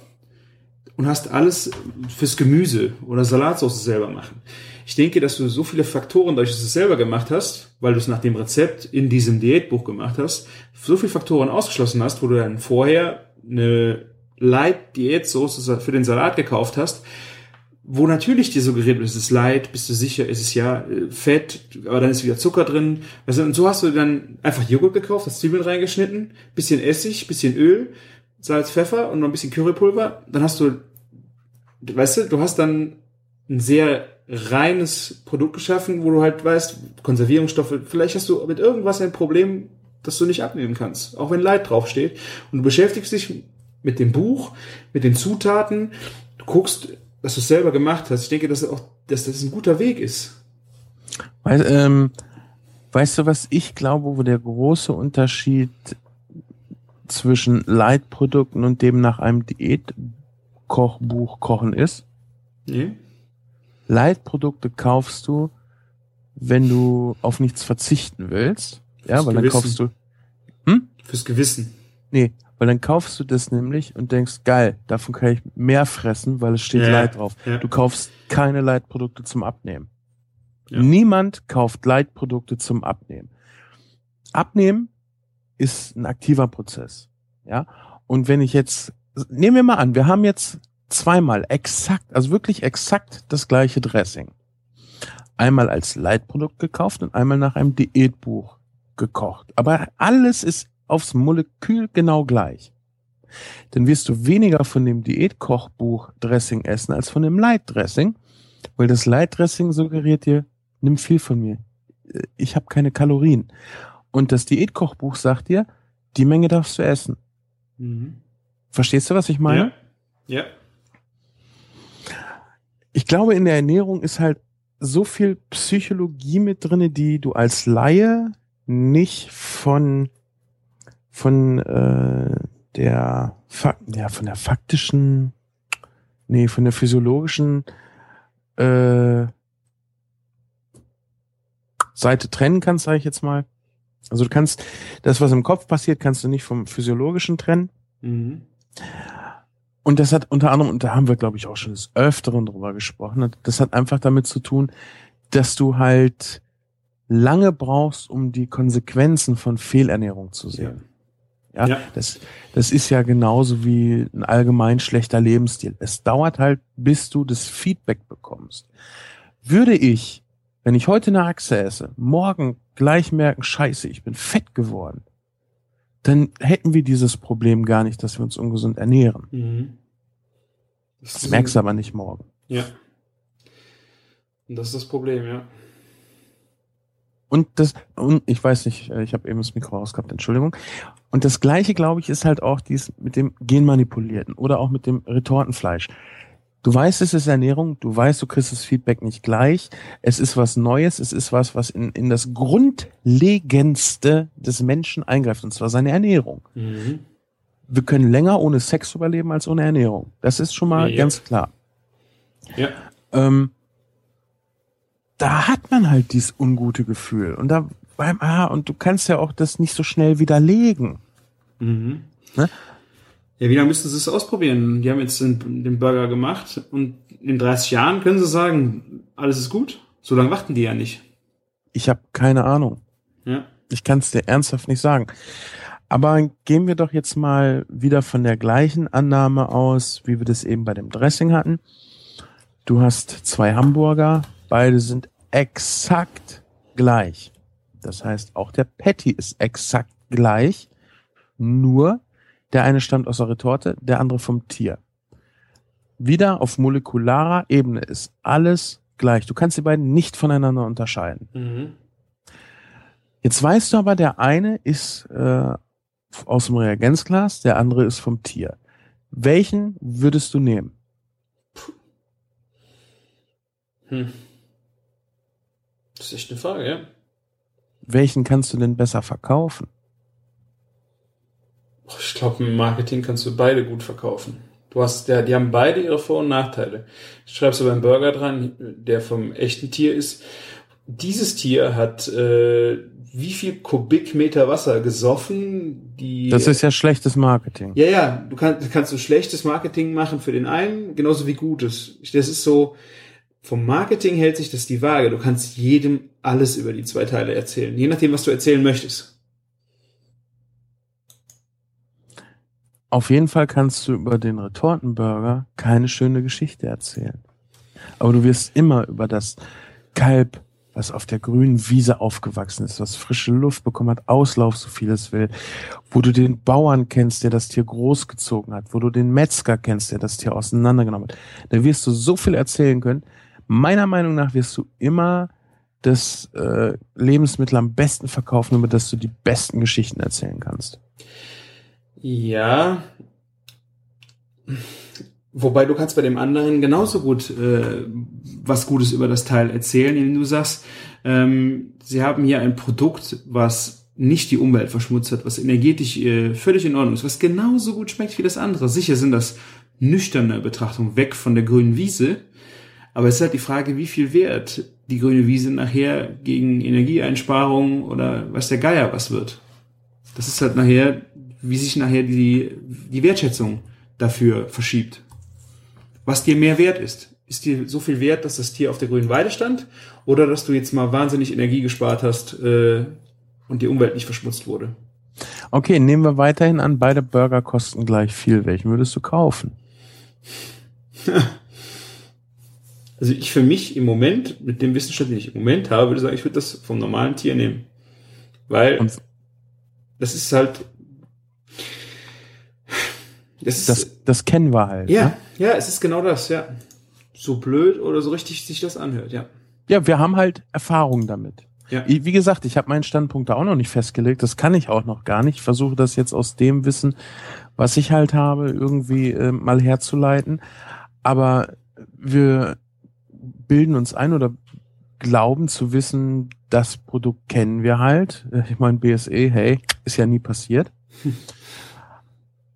und hast alles fürs Gemüse oder Salatsauce selber machen. Ich denke, dass du so viele Faktoren, dadurch, dass du es selber gemacht hast, weil du es nach dem Rezept in diesem Diätbuch gemacht hast, so viele Faktoren ausgeschlossen hast, wo du dann vorher eine Light Diätsoße für den Salat gekauft hast, wo natürlich dir suggeriert wird, es ist Leid, bist du sicher, es ist ja äh, Fett, aber dann ist wieder Zucker drin. Du, und so hast du dann einfach Joghurt gekauft, hast Zwiebeln reingeschnitten, bisschen Essig, bisschen Öl, Salz, Pfeffer und noch ein bisschen Currypulver. Dann hast du, weißt du, du hast dann ein sehr reines Produkt geschaffen, wo du halt weißt, Konservierungsstoffe, vielleicht hast du mit irgendwas ein Problem, das du nicht abnehmen kannst, auch wenn Leid draufsteht. Und du beschäftigst dich mit dem Buch, mit den Zutaten, du guckst, dass du es selber gemacht hast. Ich denke, dass, auch, dass das ein guter Weg ist. Weil, ähm, weißt du, was ich glaube, wo der große Unterschied zwischen Leitprodukten und dem nach einem Diätkochbuch kochen ist? Nee. Leitprodukte kaufst du, wenn du auf nichts verzichten willst. Ja, Fürs weil dann Gewissen. kaufst du. Hm? Fürs Gewissen. Nee, weil dann kaufst du das nämlich und denkst, geil, davon kann ich mehr fressen, weil es steht Ja, Light drauf. ja. Du kaufst keine Leitprodukte zum Abnehmen. Ja. Niemand kauft Leitprodukte zum Abnehmen. Abnehmen ist ein aktiver Prozess. Ja. Und wenn ich jetzt, nehmen wir mal an, wir haben jetzt zweimal exakt, also wirklich exakt das gleiche Dressing. Einmal als Leitprodukt gekauft und einmal nach einem Diätbuch gekocht. Aber alles ist aufs Molekül genau gleich. Dann wirst du weniger von dem Diätkochbuch Dressing essen als von dem Leitdressing, weil das Leitdressing suggeriert dir, nimm viel von mir. Äh, Ich habe keine Kalorien. Und das Diätkochbuch sagt dir, die Menge darfst du essen. Mhm. Verstehst du, was ich meine? Ja. Ja. Ich glaube, in der Ernährung ist halt so viel Psychologie mit drinne, die du als Laie nicht von von äh, der Fak ja von der faktischen nee von der physiologischen äh, Seite trennen kannst, sage ich jetzt mal. Also du kannst das, was im Kopf passiert, kannst du nicht vom physiologischen trennen. Mhm. Und das hat unter anderem, und da haben wir, glaube ich, auch schon des Öfteren drüber gesprochen, das hat einfach damit zu tun, dass du halt lange brauchst, um die Konsequenzen von Fehlernährung zu sehen. Ja, Ja. Das, das ist ja genauso wie ein allgemein schlechter Lebensstil. Es dauert halt, bis du das Feedback bekommst. Würde ich, wenn ich heute eine Achse esse, morgen gleich merken, scheiße, ich bin fett geworden, dann hätten wir dieses Problem gar nicht, dass wir uns ungesund ernähren. Mhm. Das merkst du aber nicht morgen. Ja. Und das ist das Problem, ja. Und das, und ich weiß nicht, äh, ich habe eben das Mikro rausgehabt, Entschuldigung. Und das gleiche, glaube ich, ist halt auch dies mit dem Genmanipulierten oder auch mit dem Retortenfleisch. Du weißt, es ist Ernährung, du weißt, du kriegst das Feedback nicht gleich. Es ist was Neues, es ist was, was in, in das Grundlegendste des Menschen eingreift, und zwar seine Ernährung. Mhm. Wir können länger ohne Sex überleben als ohne Ernährung. Das ist schon mal Ja. ganz klar. Ja. ähm, da hat man halt dieses ungute Gefühl. Und da beim, ah, und du kannst ja auch das nicht so schnell widerlegen. Mhm. Ne? Ja, wie lange müssen sie es ausprobieren? Die haben jetzt den, den Burger gemacht und in 30 Jahren können sie sagen, alles ist gut. So lange warten die ja nicht. Ich habe keine Ahnung. Ja. Ich kann es dir ernsthaft nicht sagen. Aber gehen wir doch jetzt mal wieder von der gleichen Annahme aus, wie wir das eben bei dem Dressing hatten. Du hast zwei Hamburger, beide sind exakt gleich. Das heißt, auch der Patty ist exakt gleich, nur der eine stammt aus der Retorte, der andere vom Tier. Wieder auf molekularer Ebene ist alles gleich. Du kannst die beiden nicht voneinander unterscheiden. Mhm. Jetzt weißt du aber, der eine ist äh, aus dem Reagenzglas, der andere ist vom Tier. Welchen würdest du nehmen? Hm. Das ist echt eine Frage, ja. Welchen kannst du denn besser verkaufen? Boah, Ich glaube, im Marketing kannst du beide gut verkaufen. Du hast, der, die haben beide ihre Vor- und Nachteile. Ich schreibst du beim Burger dran, der vom echten Tier ist. Dieses Tier hat äh, wie viel Kubikmeter Wasser gesoffen? Die Das ist ja schlechtes Marketing. ja, ja, du kannst, kannst du schlechtes Marketing machen für den einen, genauso wie gutes. Das ist so, vom Marketing hält sich das die Waage. Du kannst jedem alles über die zwei Teile erzählen, je nachdem, was du erzählen möchtest. Auf jeden Fall kannst du über den Retortenburger keine schöne Geschichte erzählen. Aber du wirst immer über das Kalb, was auf der grünen Wiese aufgewachsen ist, was frische Luft bekommen hat, Auslauf, so viel es will, wo du den Bauern kennst, der das Tier großgezogen hat, wo du den Metzger kennst, der das Tier auseinandergenommen hat, da wirst du so viel erzählen können. Meiner Meinung nach wirst du immer das äh, Lebensmittel am besten verkaufen, über das du die besten Geschichten erzählen kannst. Ja. Wobei du kannst bei dem anderen genauso gut äh, was Gutes über das Teil erzählen, indem du sagst, ähm, sie haben hier ein Produkt, was nicht die Umwelt verschmutzt hat, was energetisch äh, völlig in Ordnung ist, was genauso gut schmeckt wie das andere. Sicher sind das nüchterne Betrachtungen weg von der grünen Wiese, aber es ist halt die Frage, wie viel Wert die grüne Wiese nachher gegen Energieeinsparungen oder was der Geier was wird. Das ist halt nachher, wie sich nachher die, die Wertschätzung dafür verschiebt. Was dir mehr wert ist. Ist dir so viel wert, dass das Tier auf der grünen Weide stand? Oder dass du jetzt mal wahnsinnig Energie gespart hast äh, und die Umwelt nicht verschmutzt wurde? Okay, nehmen wir weiterhin an, beide Burger kosten gleich viel. Welchen würdest du kaufen? Also ich für mich im Moment, mit dem Wissensstand, den ich im Moment habe, würde sagen, ich würde das vom normalen Tier nehmen. Weil Und das ist halt. Das das, das kennen wir halt. ja, Ne? ja, es ist genau das, ja. So blöd oder so richtig sich das anhört, ja. Ja, wir haben halt Erfahrung damit. Ja. Wie gesagt, ich habe meinen Standpunkt da auch noch nicht festgelegt. Das kann ich auch noch gar nicht. Ich versuche das jetzt aus dem Wissen, was ich halt habe, irgendwie äh, mal herzuleiten. Aber wir bilden uns ein oder glauben zu wissen, das Produkt kennen wir halt. Ich meine, BSE, hey, ist ja nie passiert.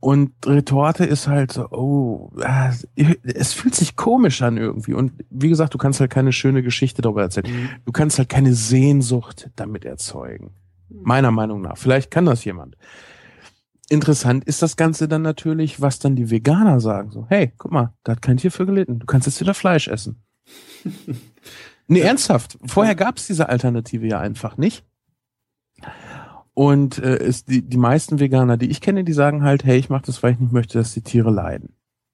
Und Retorte ist halt so, oh, äh, es fühlt sich komisch an irgendwie. Und wie gesagt, du kannst halt keine schöne Geschichte darüber erzählen. Du kannst halt keine Sehnsucht damit erzeugen. Meiner Meinung nach. Vielleicht kann das jemand. Interessant ist das Ganze dann natürlich, was dann die Veganer sagen. So, hey, guck mal, da hat kein Tier für gelitten. Du kannst jetzt wieder Fleisch essen. nee, ernsthaft. Vorher gab es diese Alternative ja einfach nicht. Und äh, es, die, die meisten Veganer, die ich kenne, die sagen halt, hey, ich mache das, weil ich nicht möchte, dass die Tiere leiden.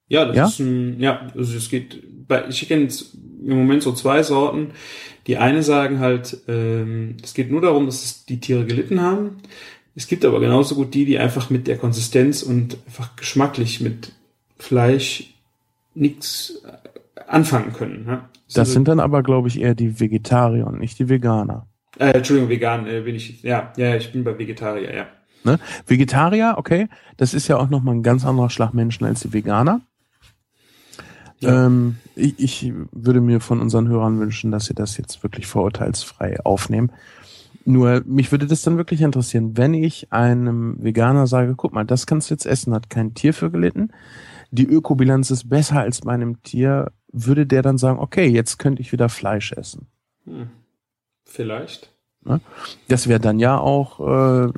Ja, das Ja? ist ein, ja, also es geht, bei, ich kenne jetzt im Moment so zwei Sorten. Die eine sagen halt, ähm, es geht nur darum, dass es die Tiere gelitten haben. Es gibt aber genauso gut die, die einfach mit der Konsistenz und einfach geschmacklich mit Fleisch nichts anfangen können. Ja? Das sind dann aber, glaube ich, eher die Vegetarier und nicht die Veganer. Äh, Entschuldigung, vegan äh, bin ich, ja, ja, ich bin bei Vegetarier, ja. Ne? Vegetarier, okay, das ist ja auch nochmal ein ganz anderer Schlag Menschen als die Veganer. Ja. Ähm, ich, ich würde mir von unseren Hörern wünschen, dass sie das jetzt wirklich vorurteilsfrei aufnehmen. Nur mich würde das dann wirklich interessieren, wenn ich einem Veganer sage, guck mal, das kannst du jetzt essen, hat kein Tier für gelitten, die Ökobilanz ist besser als bei einem Tier, würde der dann sagen, okay, jetzt könnte ich wieder Fleisch essen. Hm. Vielleicht. Das wäre dann ja auch äh,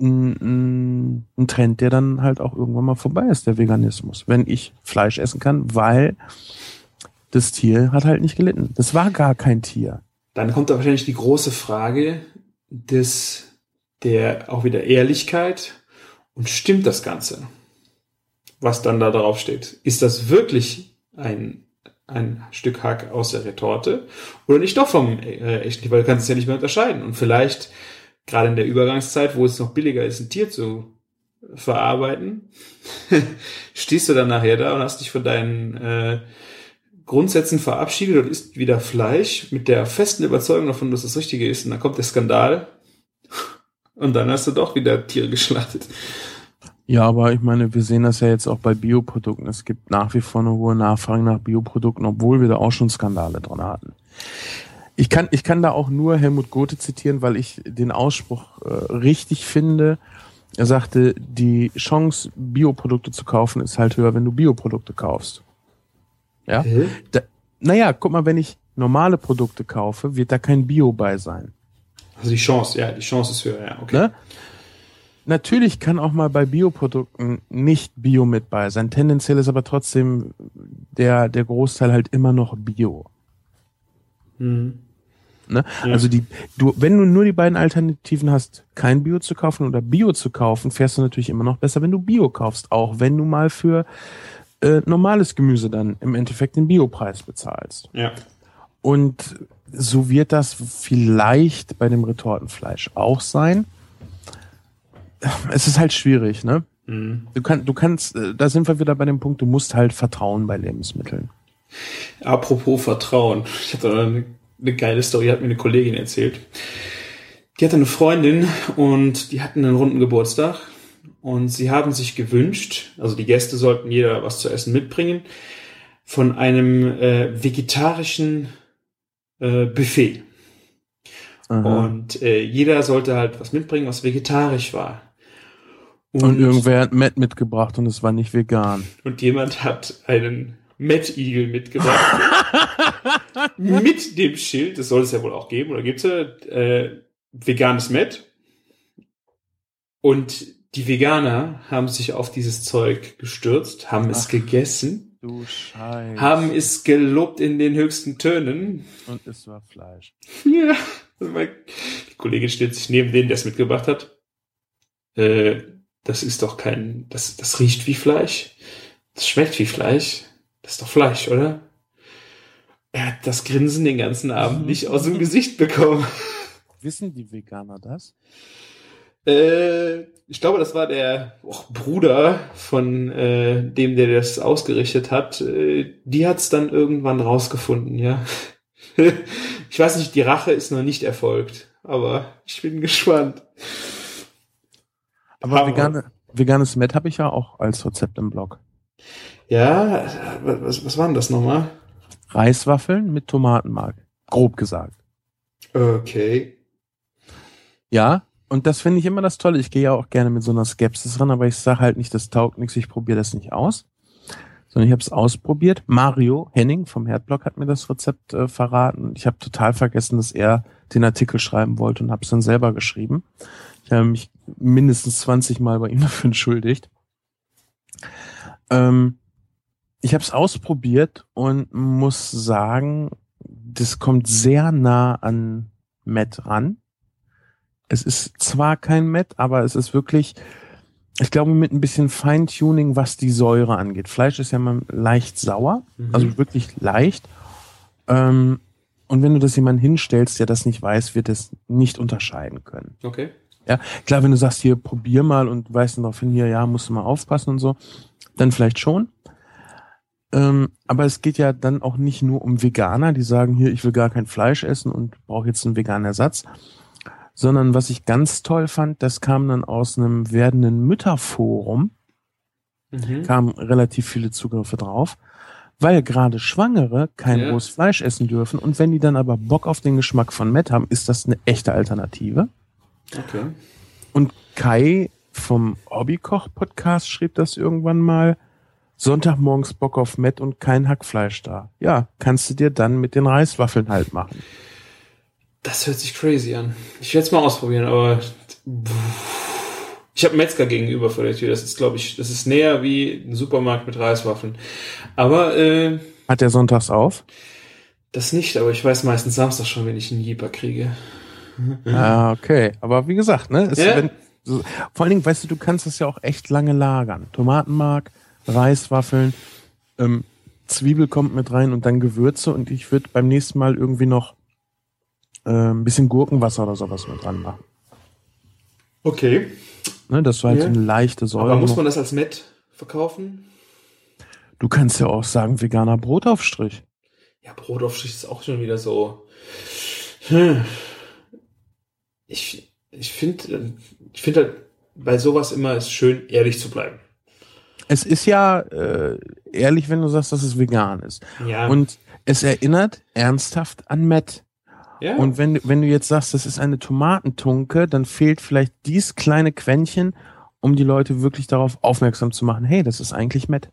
ein, ein, ein Trend, der dann halt auch irgendwann mal vorbei ist, der Veganismus. Wenn ich Fleisch essen kann, weil das Tier hat halt nicht gelitten. Das war gar kein Tier. Dann kommt da wahrscheinlich die große Frage des, der auch wieder Ehrlichkeit und stimmt das Ganze? Was dann da drauf steht. Ist das wirklich ein, ein Stück Hack aus der Retorte oder nicht doch vom äh, echten, weil du kannst es ja nicht mehr unterscheiden. Und vielleicht gerade in der Übergangszeit, wo es noch billiger ist, ein Tier zu verarbeiten, stehst du dann nachher da und hast dich von deinen äh, Grundsätzen verabschiedet und isst wieder Fleisch mit der festen Überzeugung davon, dass das Richtige ist. Und dann kommt der Skandal und dann hast du doch wieder Tiere geschlachtet. Ja, aber ich meine, wir sehen das ja jetzt auch bei Bioprodukten. Es gibt nach wie vor eine hohe Nachfrage nach Bioprodukten, obwohl wir da auch schon Skandale drin hatten. Ich kann, ich kann da auch nur Helmut Gothe zitieren, weil ich den Ausspruch äh, richtig finde. Er sagte, die Chance, Bioprodukte zu kaufen, ist halt höher, wenn du Bioprodukte kaufst. Ja? Da, naja, guck mal, wenn ich normale Produkte kaufe, wird da kein Bio bei sein. Also die Chance, ja, die Chance ist höher, ja, okay. Ne? Natürlich kann auch mal bei Bioprodukten nicht Bio mit bei sein. Tendenziell ist aber trotzdem der, der Großteil halt immer noch Bio. Mhm. Ne? Ja. Also die, du, wenn du nur die beiden Alternativen hast, kein Bio zu kaufen oder Bio zu kaufen, fährst du natürlich immer noch besser, wenn du Bio kaufst, auch wenn du mal für äh, normales Gemüse dann im Endeffekt den Biopreis bezahlst. Ja. Und so wird das vielleicht bei dem Retortenfleisch auch sein. Es ist halt schwierig, ne? Mhm. Du, kann, du kannst, äh, da sind wir wieder bei dem Punkt, du musst halt vertrauen bei Lebensmitteln. Apropos Vertrauen. Ich hatte eine, eine geile Story, hat mir eine Kollegin erzählt. Die hatte eine Freundin und die hatten einen runden Geburtstag und sie haben sich gewünscht, also die Gäste sollten jeder was zu essen mitbringen, von einem äh, vegetarischen äh, Buffet. Aha. Und äh, jeder sollte halt was mitbringen, was vegetarisch war. Und, irgendwer hat Matt mitgebracht und es war nicht vegan. Und jemand hat einen Mettigel mitgebracht. mit dem Schild, das soll es ja wohl auch geben, oder gibt's ja, äh, veganes Met. Und die Veganer haben sich auf dieses Zeug gestürzt, haben es Ach. gegessen, Du Scheiße. haben es gelobt in den höchsten Tönen. Und es war Fleisch. Ja. Also mein- Die Kollegin stellt sich neben den, der es mitgebracht hat. Äh, das ist doch kein, das, das riecht wie Fleisch. Das schmeckt wie Fleisch. Das ist doch Fleisch, oder? Er hat das Grinsen den ganzen Abend nicht aus dem Gesicht bekommen. Wissen die Veganer das? Äh, ich glaube, das war der och, Bruder von äh, dem, der das ausgerichtet hat. Äh, die hat es dann irgendwann rausgefunden, ja. ich weiß nicht, die Rache ist noch nicht erfolgt, aber ich bin gespannt. Aber vegane, veganes Met habe ich ja auch als Rezept im Blog. Ja, was, was war denn das nochmal? Reiswaffeln mit Tomatenmark. Grob gesagt. Okay. Ja, und das finde ich immer das Tolle. Ich gehe ja auch gerne mit so einer Skepsis ran, aber ich sage halt nicht, das taugt nichts, ich probiere das nicht aus. Sondern ich habe es ausprobiert. Mario Henning vom Herdblock hat mir das Rezept äh, verraten. Ich habe total vergessen, dass er den Artikel schreiben wollte und habe es dann selber geschrieben. Habe mich mindestens 20 Mal bei ihm dafür entschuldigt. Ähm, ich habe es ausprobiert und muss sagen, das kommt sehr nah an Matt ran. Es ist zwar kein Matt, aber es ist wirklich, ich glaube, mit ein bisschen Feintuning, was die Säure angeht. Fleisch ist ja mal leicht sauer, Mhm. also wirklich leicht. Ähm, und wenn du das jemandem hinstellst, der das nicht weiß, wird es nicht unterscheiden können. Okay. Ja, klar, wenn du sagst, hier, probier mal und weißt darauf hin, hier, ja, musst du mal aufpassen und so, dann vielleicht schon. Ähm, aber es geht ja dann auch nicht nur um Veganer, die sagen, hier, ich will gar kein Fleisch essen und brauche jetzt einen veganen Ersatz, sondern was ich ganz toll fand, das kam dann aus einem werdenden Mütterforum, Mhm. kamen relativ viele Zugriffe drauf, weil gerade Schwangere kein Ja. rohes Fleisch essen dürfen und wenn die dann aber Bock auf den Geschmack von Met haben, ist das eine echte Alternative. Okay. Und Kai vom Hobbykoch-Podcast schrieb das irgendwann mal. Sonntagmorgens Bock auf Met und kein Hackfleisch da. Ja, kannst du dir dann mit den Reiswaffeln halt machen. Das hört sich crazy an. Ich werde es mal ausprobieren, aber ich habe Metzger gegenüber vor der Tür. Das ist, glaube ich, das ist näher wie ein Supermarkt mit Reiswaffeln. Aber äh, Hat der sonntags auf? das nicht. Aber ich weiß meistens Samstag schon, wenn ich einen Jeeper kriege. Ah, okay. Aber wie gesagt, ne? Es, Ja. wenn, vor allen Dingen, weißt du, du kannst das ja auch echt lange lagern. Tomatenmark, Reiswaffeln, ähm, Zwiebel kommt mit rein und dann Gewürze und ich würde beim nächsten Mal irgendwie noch äh, ein bisschen Gurkenwasser oder sowas mit dran machen. Okay. Ne, das war halt Ja. so eine leichte Säure. Aber muss man das als Met verkaufen? Du kannst ja auch sagen, veganer Brotaufstrich. Ja, Brotaufstrich ist auch schon wieder so. Hm. Ich, ich finde, ich finde halt bei sowas immer ist schön, ehrlich zu bleiben. Es ist ja äh, ehrlich, wenn du sagst, dass es vegan ist. Ja. Und es erinnert ernsthaft an Met. ja. Und wenn, du- wenn du jetzt sagst, das ist eine Tomatentunke, dann fehlt vielleicht dies kleine Quäntchen, um die Leute wirklich darauf aufmerksam zu machen, hey, das ist eigentlich Met.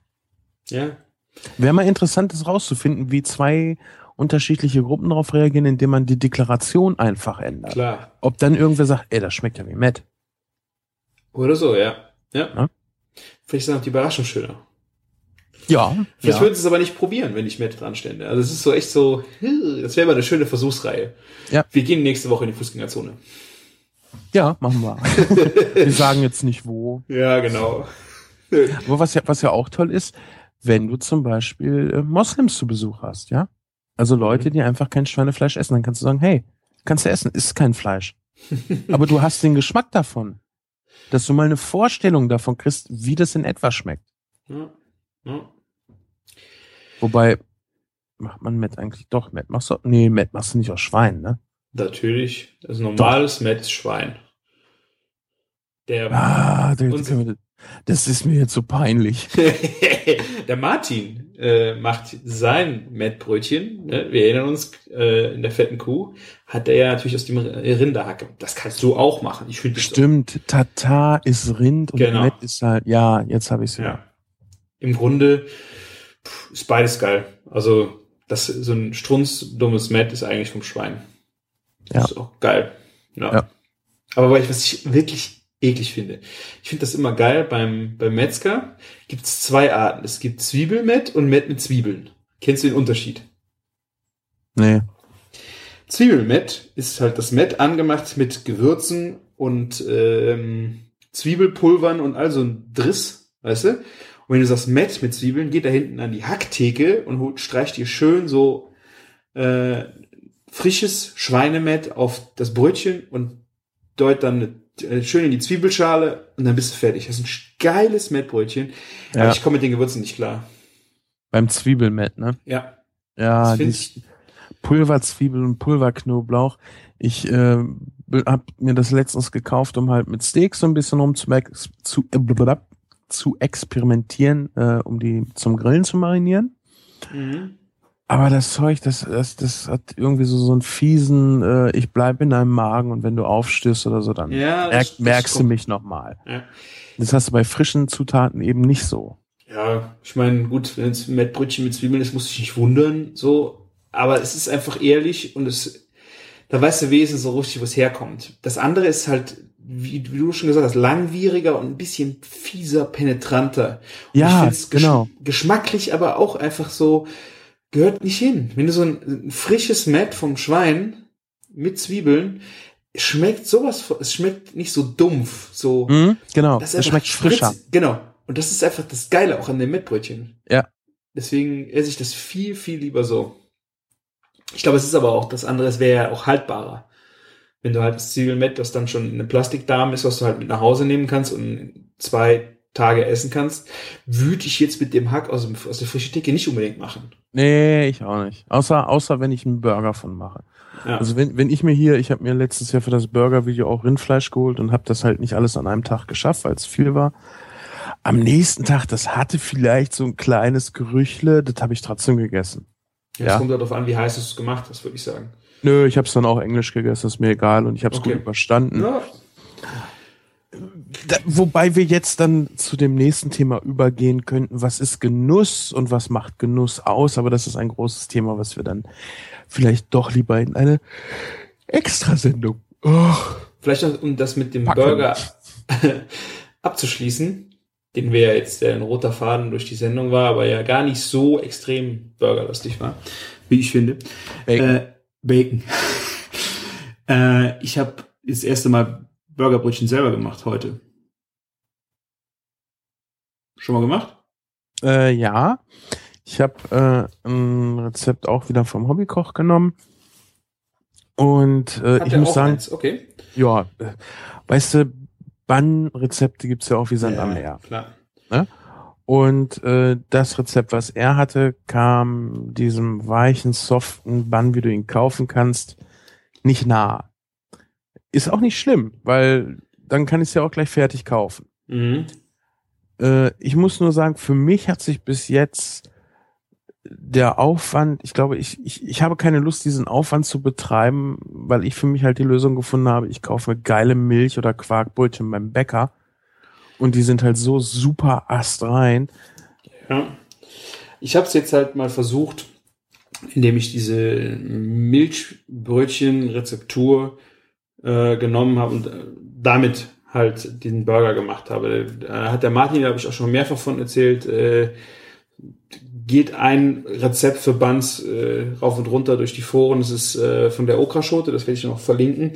ja. Wäre mal interessant, das rauszufinden, wie zwei unterschiedliche Gruppen darauf reagieren, indem man die Deklaration einfach ändert. Klar. Ob dann irgendwer sagt, ey, das schmeckt ja wie Met. Oder so, ja. Ja. Ja. Vielleicht sind auch die Überraschung schöner. Ja. Vielleicht ja. würden sie es aber nicht probieren, wenn ich Met dran stände. Also es ist so echt so, das wäre mal eine schöne Versuchsreihe. Ja. Wir gehen nächste Woche in die Fußgängerzone. ja, machen wir. wir sagen jetzt nicht wo. Ja, genau. Aber was ja, was ja auch toll ist, wenn du zum Beispiel äh, Moslems zu Besuch hast, ja? Also Leute, die einfach kein Schweinefleisch essen, dann kannst du sagen, hey, kannst du essen, ist kein Fleisch. Aber du hast den Geschmack davon. Dass du mal eine Vorstellung davon kriegst, wie das in etwa schmeckt. Ja. Ja. Wobei, macht man Met eigentlich doch Met? Machst du, nee, Met machst du nicht aus Schwein, ne? Natürlich. Das ist normales Metzschwein. Der, Ah, wir- das ist mir jetzt so peinlich. der Martin äh, macht sein Mettbrötchen. Ne? Wir erinnern uns, äh, in der fetten Kuh hat er ja natürlich aus dem Rinderhacke. Das kannst du auch machen. Ich finde Stimmt, Tatar ist Rind und Genau. Met ist halt, ja, jetzt habe ich es Ja. Im Grunde pff, ist beides geil. Also das so ein strunzdummes Met ist eigentlich vom Schwein. Ja. Das ist auch geil. Ja. Ja. Aber weil ich, was ich wirklich eklig finde, ich finde das immer geil beim beim Metzger gibt es zwei Arten. Es gibt Zwiebelmett und Mett mit Zwiebeln. Kennst du den Unterschied? Nee. Zwiebelmett ist halt das Mett angemacht mit Gewürzen und ähm, Zwiebelpulvern und all so ein Driss, weißt du? Und wenn du sagst Mett mit Zwiebeln, geht da hinten an die Hacktheke und holt, streicht dir schön so äh, frisches Schweinemett auf das Brötchen und deut dann äh, schön in die Zwiebelschale und dann bist du fertig. Das ist ein geiles Mettbrötchen. Aber Ja. ich komme mit den Gewürzen nicht klar. Beim Zwiebelmet, ne? Ja. Ja, die Pulverzwiebel und Pulverknoblauch. Ich äh, habe mir das letztens gekauft, um halt mit Steaks so ein bisschen rumzumex zu, äh, blablabla, zu experimentieren, äh, um die zum Grillen zu marinieren. Mhm. Aber das Zeug, das, das, das hat irgendwie so, so einen fiesen, äh, ich bleib in deinem Magen und wenn du aufstößt oder so, dann Ja, merk, das- das merkst du kommt. mich nochmal. Ja. Das hast du bei frischen Zutaten eben nicht so. Ja, ich meine, gut, wenn es Mettbrötchen mit Zwiebeln ist, muss ich nicht wundern, so. Aber es ist einfach ehrlich und es, da weißt du wesentlich so richtig, wo es herkommt. Das andere ist halt, wie, wie du schon gesagt hast, langwieriger und ein bisschen fieser, penetranter. Und Ja, ich find's gesch- genau. Geschmacklich aber auch einfach so, gehört nicht hin. Wenn du so ein, ein frisches Mett vom Schwein mit Zwiebeln, schmeckt sowas, es schmeckt nicht so dumpf, so, Mhm, genau, einfach schmeckt frischer. Genau. Und das ist einfach das Geile auch an dem Mettbrötchen. Ja. Deswegen esse ich das viel, viel lieber so. Ich glaube, es ist aber auch das andere, es wäre ja auch haltbarer. Wenn du halt das Zwiebelmett, das dann schon in einem Plastikdarm ist, was du halt mit nach Hause nehmen kannst und zwei Tage essen kannst, würde ich jetzt mit dem Hack aus, dem, aus der frischen Theke nicht unbedingt machen. Nee, ich auch nicht. Außer, außer wenn ich einen Burger von mache. Ja. Also wenn, wenn ich mir hier, ich habe mir letztes Jahr für das Burger-Video auch Rindfleisch geholt und habe das halt nicht alles an einem Tag geschafft, weil es viel war. Am nächsten Tag, das hatte vielleicht so ein kleines Gerüchle, das habe ich trotzdem gegessen. Es ja. kommt darauf an, wie heiß du es gemacht hast, würde ich sagen. Nö, ich habe es dann auch englisch gegessen, ist mir egal und ich habe es Okay. gut überstanden. Ja, Da, wobei wir jetzt dann zu dem nächsten Thema übergehen könnten, was ist Genuss und was macht Genuss aus, aber das ist ein großes Thema, was wir dann vielleicht doch lieber in eine Extrasendung. Oh. Vielleicht um das mit dem Packen. Burger abzuschließen, den wir ja jetzt der ein roter Faden durch die Sendung war, aber ja gar nicht so extrem burgerlastig war, wie ich finde. Bacon. Äh, Bacon. äh, ich habe das erste Mal Burgerbrötchen selber gemacht heute. Schon mal gemacht? Äh, ja, ich habe äh, ein Rezept auch wieder vom Hobbykoch genommen. Und äh, ich muss auch sagen, eins? Okay. ja, äh, weißt du, Bannrezepte gibt's ja auch wie Sand am Meer. klar. Und äh, das Rezept, was er hatte, kam diesem weichen, soften Bann, wie du ihn kaufen kannst, nicht nah. Ist auch nicht schlimm, weil dann kann ich es ja auch gleich fertig kaufen. Mhm. Äh, ich muss nur sagen, für mich hat sich bis jetzt der Aufwand, ich glaube, ich, ich, ich habe keine Lust, diesen Aufwand zu betreiben, weil ich für mich halt die Lösung gefunden habe, ich kaufe mir geile Milch oder Quarkbrötchen beim Bäcker und die sind halt so super astrein. Ja. Ich habe es jetzt halt mal versucht, indem ich diese Milchbrötchen-Rezeptur äh, genommen habe und äh, damit halt den Burger gemacht habe. Da hat der Martin, da habe ich auch schon mehrfach von erzählt, äh, geht ein Rezept für Buns äh, rauf und runter durch die Foren. Das ist äh, von der Okraschote, das werde ich noch verlinken.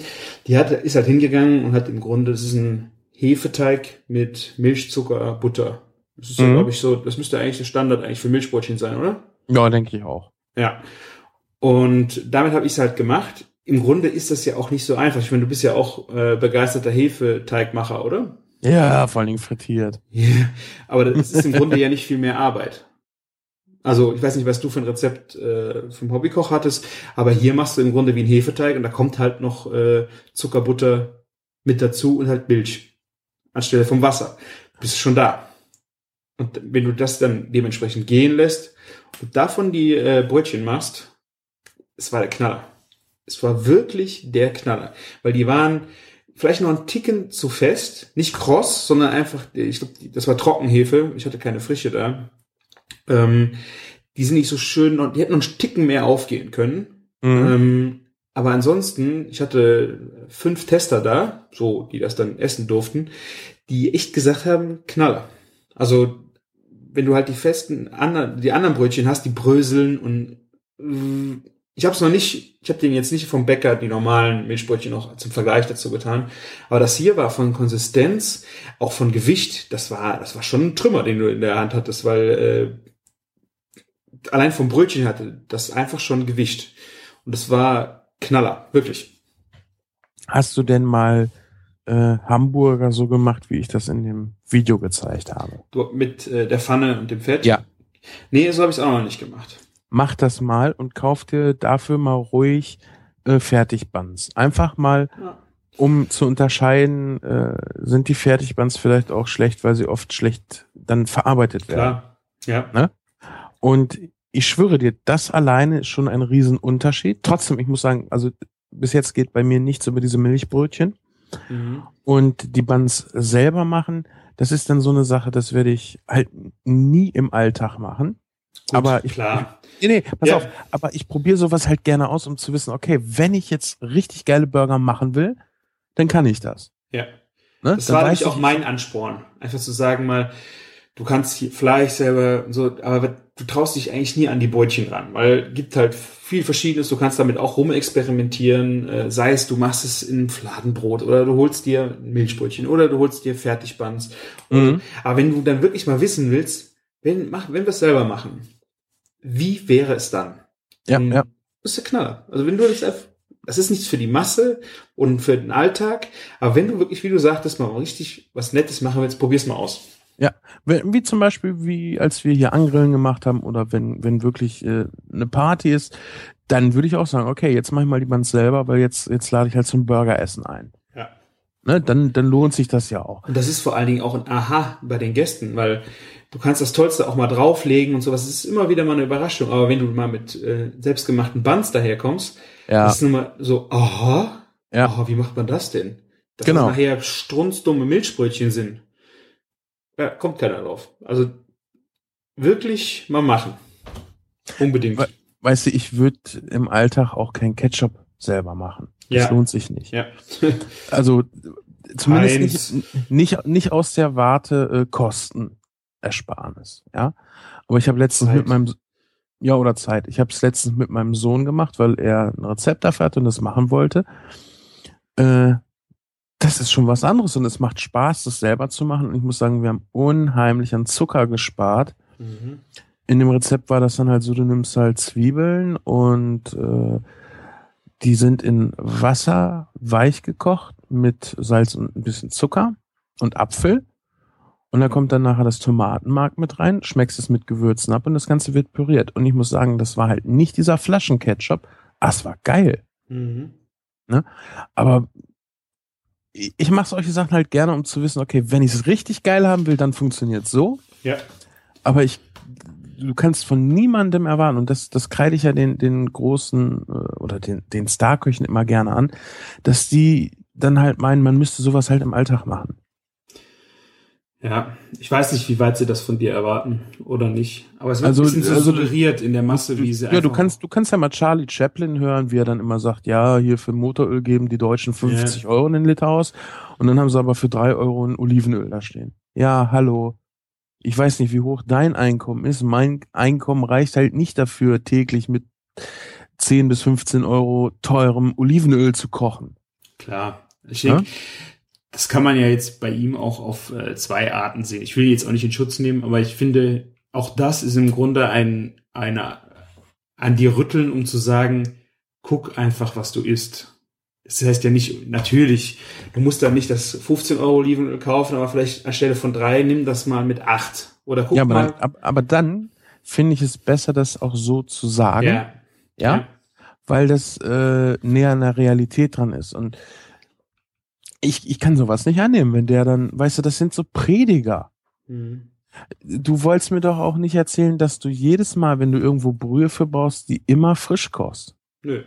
Die hat, ist halt hingegangen und hat im Grunde, das ist ein Hefeteig mit Milch, Zucker, Butter Das ist ja, Mhm. glaube ich, so, das müsste eigentlich der Standard eigentlich für Milchbrötchen sein, oder? Ja, denke ich auch. Ja. Und damit habe ich es halt gemacht. Im Grunde ist das ja auch nicht so einfach. Ich meine, du bist ja auch äh, begeisterter Hefeteigmacher, oder? Ja, vor allen Dingen frittiert. Ja. Aber das ist im Grunde ja nicht viel mehr Arbeit. Also ich weiß nicht, was du für ein Rezept äh, vom Hobbykoch hattest, aber hier machst du im Grunde wie ein Hefeteig und da kommt halt noch äh, Zucker, Butter mit dazu und halt Milch anstelle vom Wasser. Bist du schon da. Und wenn du das dann dementsprechend gehen lässt und davon die äh, Brötchen machst, es war der Knaller. Es war wirklich der Knaller, weil die waren vielleicht noch einen Ticken zu fest, nicht kross, sondern einfach, ich glaube, das war Trockenhefe. Ich hatte keine frische da. Ähm, die sind nicht so schön, und die hätten noch einen Ticken mehr aufgehen können. Mhm. Ähm, aber ansonsten, ich hatte fünf Tester da, so, die das dann essen durften, die echt gesagt haben, Knaller. Also, wenn du halt die festen, anderen, die anderen Brötchen hast, die bröseln und äh, ich habe es noch nicht, ich habe den jetzt nicht vom Bäcker die normalen Milchbrötchen noch zum Vergleich dazu getan, aber das hier war von Konsistenz, auch von Gewicht, das war, das war schon ein Trümmer, den du in der Hand hattest, weil äh, allein vom Brötchen hatte das einfach schon Gewicht und das war Knaller, wirklich. Hast du denn mal äh, Hamburger so gemacht, wie ich das in dem Video gezeigt habe? Du, mit äh, der Pfanne und dem Fett? Ja. Nee, so habe ich es auch noch nicht gemacht. Mach das mal und kauf dir dafür mal ruhig äh, Fertigbuns. Einfach mal, Ja. um zu unterscheiden, äh, sind die Fertigbuns vielleicht auch schlecht, weil sie oft schlecht dann verarbeitet werden. Klar. Ja. Und ich schwöre dir, das alleine ist schon ein Riesenunterschied. Trotzdem, ich muss sagen, also bis jetzt geht bei mir nichts über diese Milchbrötchen. Mhm. Und die Buns selber machen, das ist dann so eine Sache, das werde ich halt nie im Alltag machen. Gut, aber ich, klar. Nee, nee, pass Ja. auf. Aber ich probiere sowas halt gerne aus, um zu wissen, okay, wenn ich jetzt richtig geile Burger machen will, dann kann ich das. Ja. Ne? Das Dann war nämlich auch mein Ansporn. Einfach zu sagen mal, du kannst hier Fleisch selber und so, aber du traust dich eigentlich nie an die Brötchen ran, weil gibt halt viel Verschiedenes. Du kannst damit auch rumexperimentieren, äh, sei es du machst es in Fladenbrot oder du holst dir ein Milchbrötchen oder du holst dir Fertigbuns. Mhm. Aber wenn du dann wirklich mal wissen willst, wenn, mach, wenn wir es selber machen, wie wäre es dann? Ja, Dann ja. ist der Knaller. Also wenn du das das ist nichts für die Masse und für den Alltag, aber wenn du wirklich, wie du sagtest, mal richtig was Nettes machen willst, probier's mal aus. Wenn- Wie zum Beispiel, wie als wir hier Angrillen gemacht haben oder wenn, wenn wirklich äh, eine Party ist, dann würde ich auch sagen, okay, jetzt mach ich mal die Buns selber, weil jetzt, jetzt lade ich halt zum Burgeressen ein. Ja. Ne? Dann, dann lohnt sich das ja auch. Und das ist vor allen Dingen auch ein Aha bei den Gästen, weil du kannst das Tollste auch mal drauflegen und sowas. Es ist immer wieder mal eine Überraschung. Aber wenn du mal mit äh, selbstgemachten Buns daherkommst, Ja, ist es nun mal so, aha, Ja. aha, wie macht man das denn? Dass Genau. das nachher strunzdumme Milchbrötchen sind. Ja, kommt keiner drauf. Also wirklich mal machen. Unbedingt. We- weißt du, ich würde im Alltag auch kein Ketchup selber machen. Das Ja. lohnt sich nicht. Ja. Also zumindest nicht, nicht, nicht aus der Warte äh, Kostenersparnis, ja. Aber ich habe letztens Zeit. mit meinem ja oder Zeit. Ich habe es letztens mit meinem Sohn gemacht, weil er ein Rezept dafür hatte und das machen wollte. Äh, das ist schon was anderes und es macht Spaß, das selber zu machen. Und ich muss sagen, wir haben unheimlich an Zucker gespart. Mhm. In dem Rezept war das dann halt so, du nimmst halt Zwiebeln und äh, die sind in Wasser weich gekocht mit Salz und ein bisschen Zucker und Apfel. Und da kommt dann nachher das Tomatenmark mit rein, schmeckst es mit Gewürzen ab und das Ganze wird püriert. Und ich muss sagen, das war halt nicht dieser Flaschenketchup. Ah, es war geil. Mhm. Aber ich ich mache solche Sachen halt gerne, um zu wissen, okay, wenn ich es richtig geil haben will, dann funktioniert so. Ja. aber ich, du kannst von niemandem erwarten, und das, das kreide ich ja den, den großen äh, oder den, den Starköchen immer gerne an, dass die dann halt meinen, man müsste sowas halt im Alltag machen. Ja, ich weiß nicht, wie weit sie das von dir erwarten oder nicht. Aber es wird Also- ein bisschen so also- suggeriert in der Masse, wie sie Ja, du kannst, du kannst ja mal Charlie Chaplin hören, wie er dann immer sagt, ja, hier für Motoröl geben die Deutschen 50 Euro in den Liter aus und dann haben sie aber für drei Euro ein Olivenöl da stehen. Ja, hallo. Ich weiß nicht, wie hoch dein Einkommen ist. Mein Einkommen reicht halt nicht dafür, täglich mit 10 bis 15 Euro teurem Olivenöl zu kochen. Klar. Ich Ja? denke, das kann man ja jetzt bei ihm auch auf äh, zwei Arten sehen. Ich will jetzt auch nicht in Schutz nehmen, aber ich finde, auch das ist im Grunde ein, eine an dir rütteln, um zu sagen, guck einfach, was du isst. Das heißt ja nicht, natürlich, du musst da nicht das 15 Euro Olivenöl kaufen, aber vielleicht anstelle von drei, nimm das mal mit acht. Oder guck ja, aber mal. dann, ab- aber dann finde ich es besser, das auch so zu sagen. ja, ja? weil das äh, näher an der Realität dran ist. Und ich, ich kann sowas nicht annehmen, wenn der dann, weißt du, das sind so Prediger. Mhm. Du wolltest mir doch auch nicht erzählen, dass du jedes Mal, wenn du irgendwo Brühe für brauchst, die immer frisch kochst. Nö.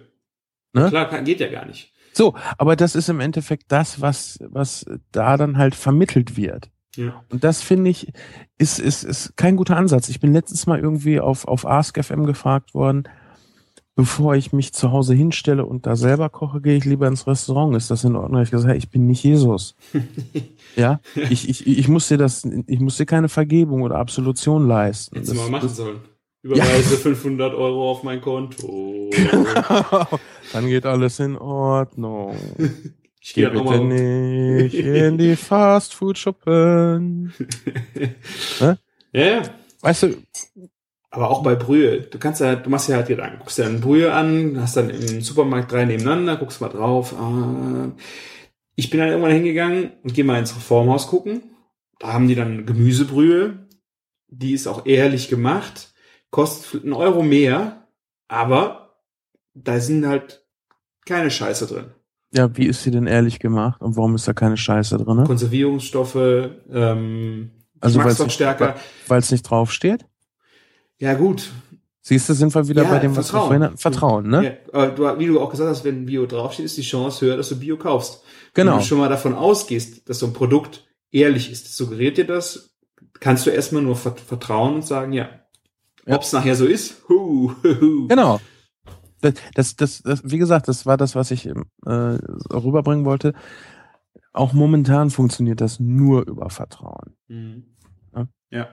Ne? Klar, geht ja gar nicht. So, aber das ist im Endeffekt das, was, was da dann halt vermittelt wird. Ja. Und das finde ich, ist, ist, ist kein guter Ansatz. Ich bin letztens mal irgendwie auf, auf Ask FM gefragt worden, bevor ich mich zu Hause hinstelle und da selber koche, gehe ich lieber ins Restaurant. Ist das in Ordnung? Ich gesagt, hey, ich bin nicht Jesus. ja, ich, ich, ich muss dir das, ich muss dir keine Vergebung oder Absolution leisten. Hättest du mal machen sollen. Überweise 500 Euro auf mein Konto. dann geht alles in Ordnung. Ich Geh gehe dann auch bitte nicht in die Fastfood-Schuppen. Ja, ja. Weißt du, Aber auch bei Brühe. Du kannst ja, du machst ja halt Gedanken. Guckst dir eine Brühe an, hast dann im Supermarkt drei nebeneinander, guckst mal drauf. Ah. Ich bin dann irgendwann hingegangen und gehe mal ins Reformhaus gucken. Da haben die dann Gemüsebrühe. Die ist auch ehrlich gemacht. Kostet einen Euro mehr, aber da sind halt keine Scheiße drin. ja, wie ist sie denn ehrlich gemacht und warum ist da keine Scheiße drin? Ne? Konservierungsstoffe, ähm, Also Geschmacksverstärker. Weil es nicht draufsteht? Ja, gut. Siehst du, sind wir wieder Ja, bei dem, was wir Vertrauen. vorhin hatten? Vertrauen, ne? Ja, du, wie du auch gesagt hast, wenn Bio draufsteht, ist die Chance höher, dass du Bio kaufst. Genau. Wenn du schon mal davon ausgehst, dass so ein Produkt ehrlich ist, suggeriert dir das, kannst du erstmal nur vert- vertrauen und sagen, ja. Ja. Ob es nachher so ist, hu, hu, hu. Genau. Das, das, das, das, wie gesagt, das war das, was ich äh, rüberbringen wollte. Auch momentan funktioniert das nur über Vertrauen. Mhm. Ja. Ja.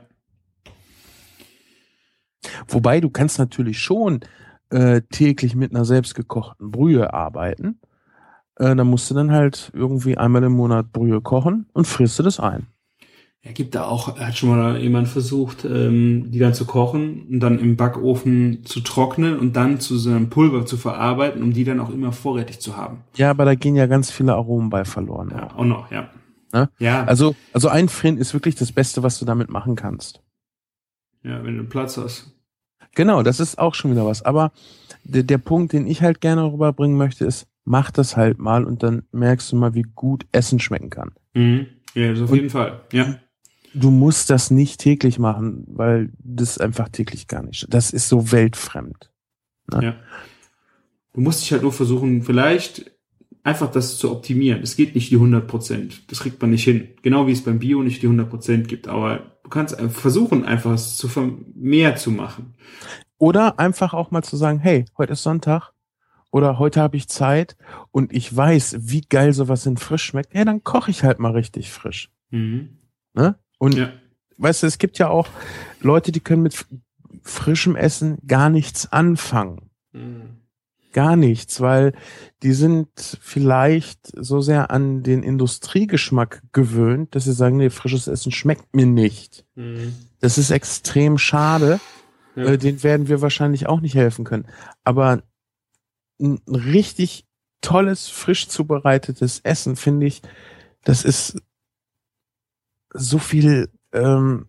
Wobei du kannst natürlich schon äh, täglich mit einer selbstgekochten Brühe arbeiten. Äh, dann musst du dann halt irgendwie einmal im Monat Brühe kochen und frisst du das ein. Ja, gibt da auch, hat schon mal jemand versucht, ähm, die dann zu kochen und dann im Backofen zu trocknen und dann zu so einem Pulver zu verarbeiten, um die dann auch immer vorrätig zu haben. Ja, aber da gehen ja ganz viele Aromen bei verloren. Ja, auch. auch noch, ja. Ne? Ja, Also, also einfrieren ist wirklich das Beste, was du damit machen kannst. Ja, wenn du Platz hast. Genau, das ist auch schon wieder was. Aber der, der Punkt, den ich halt gerne rüberbringen möchte, ist, mach das halt mal und dann merkst du mal, wie gut Essen schmecken kann. Mhm. Ja, das auf Und- jeden Fall. Ja. Du musst das nicht täglich machen, weil das einfach täglich gar nicht. Das ist so weltfremd. Ja. Du musst dich halt nur versuchen, vielleicht einfach das zu optimieren. Es geht nicht die 100 Prozent. Das kriegt man nicht hin. Genau wie es beim Bio nicht die 100 Prozent gibt. Aber du kannst einfach versuchen, einfach es zu mehr zu machen. Oder einfach auch mal zu sagen, hey, heute ist Sonntag oder heute habe ich Zeit und ich weiß, wie geil sowas in frisch schmeckt. Ja, dann koche ich halt mal richtig frisch. Mhm. Ne? Und Ja. weißt du, es gibt ja auch Leute, die können mit frischem Essen gar nichts anfangen. Mhm. Gar nichts, weil die sind vielleicht so sehr an den Industriegeschmack gewöhnt, dass sie sagen, nee, frisches Essen schmeckt mir nicht. Mhm. Das ist extrem schade. Ja. Äh, den werden wir wahrscheinlich auch nicht helfen können. Aber ein richtig tolles, frisch zubereitetes Essen, finde ich, das ist so viel, ähm,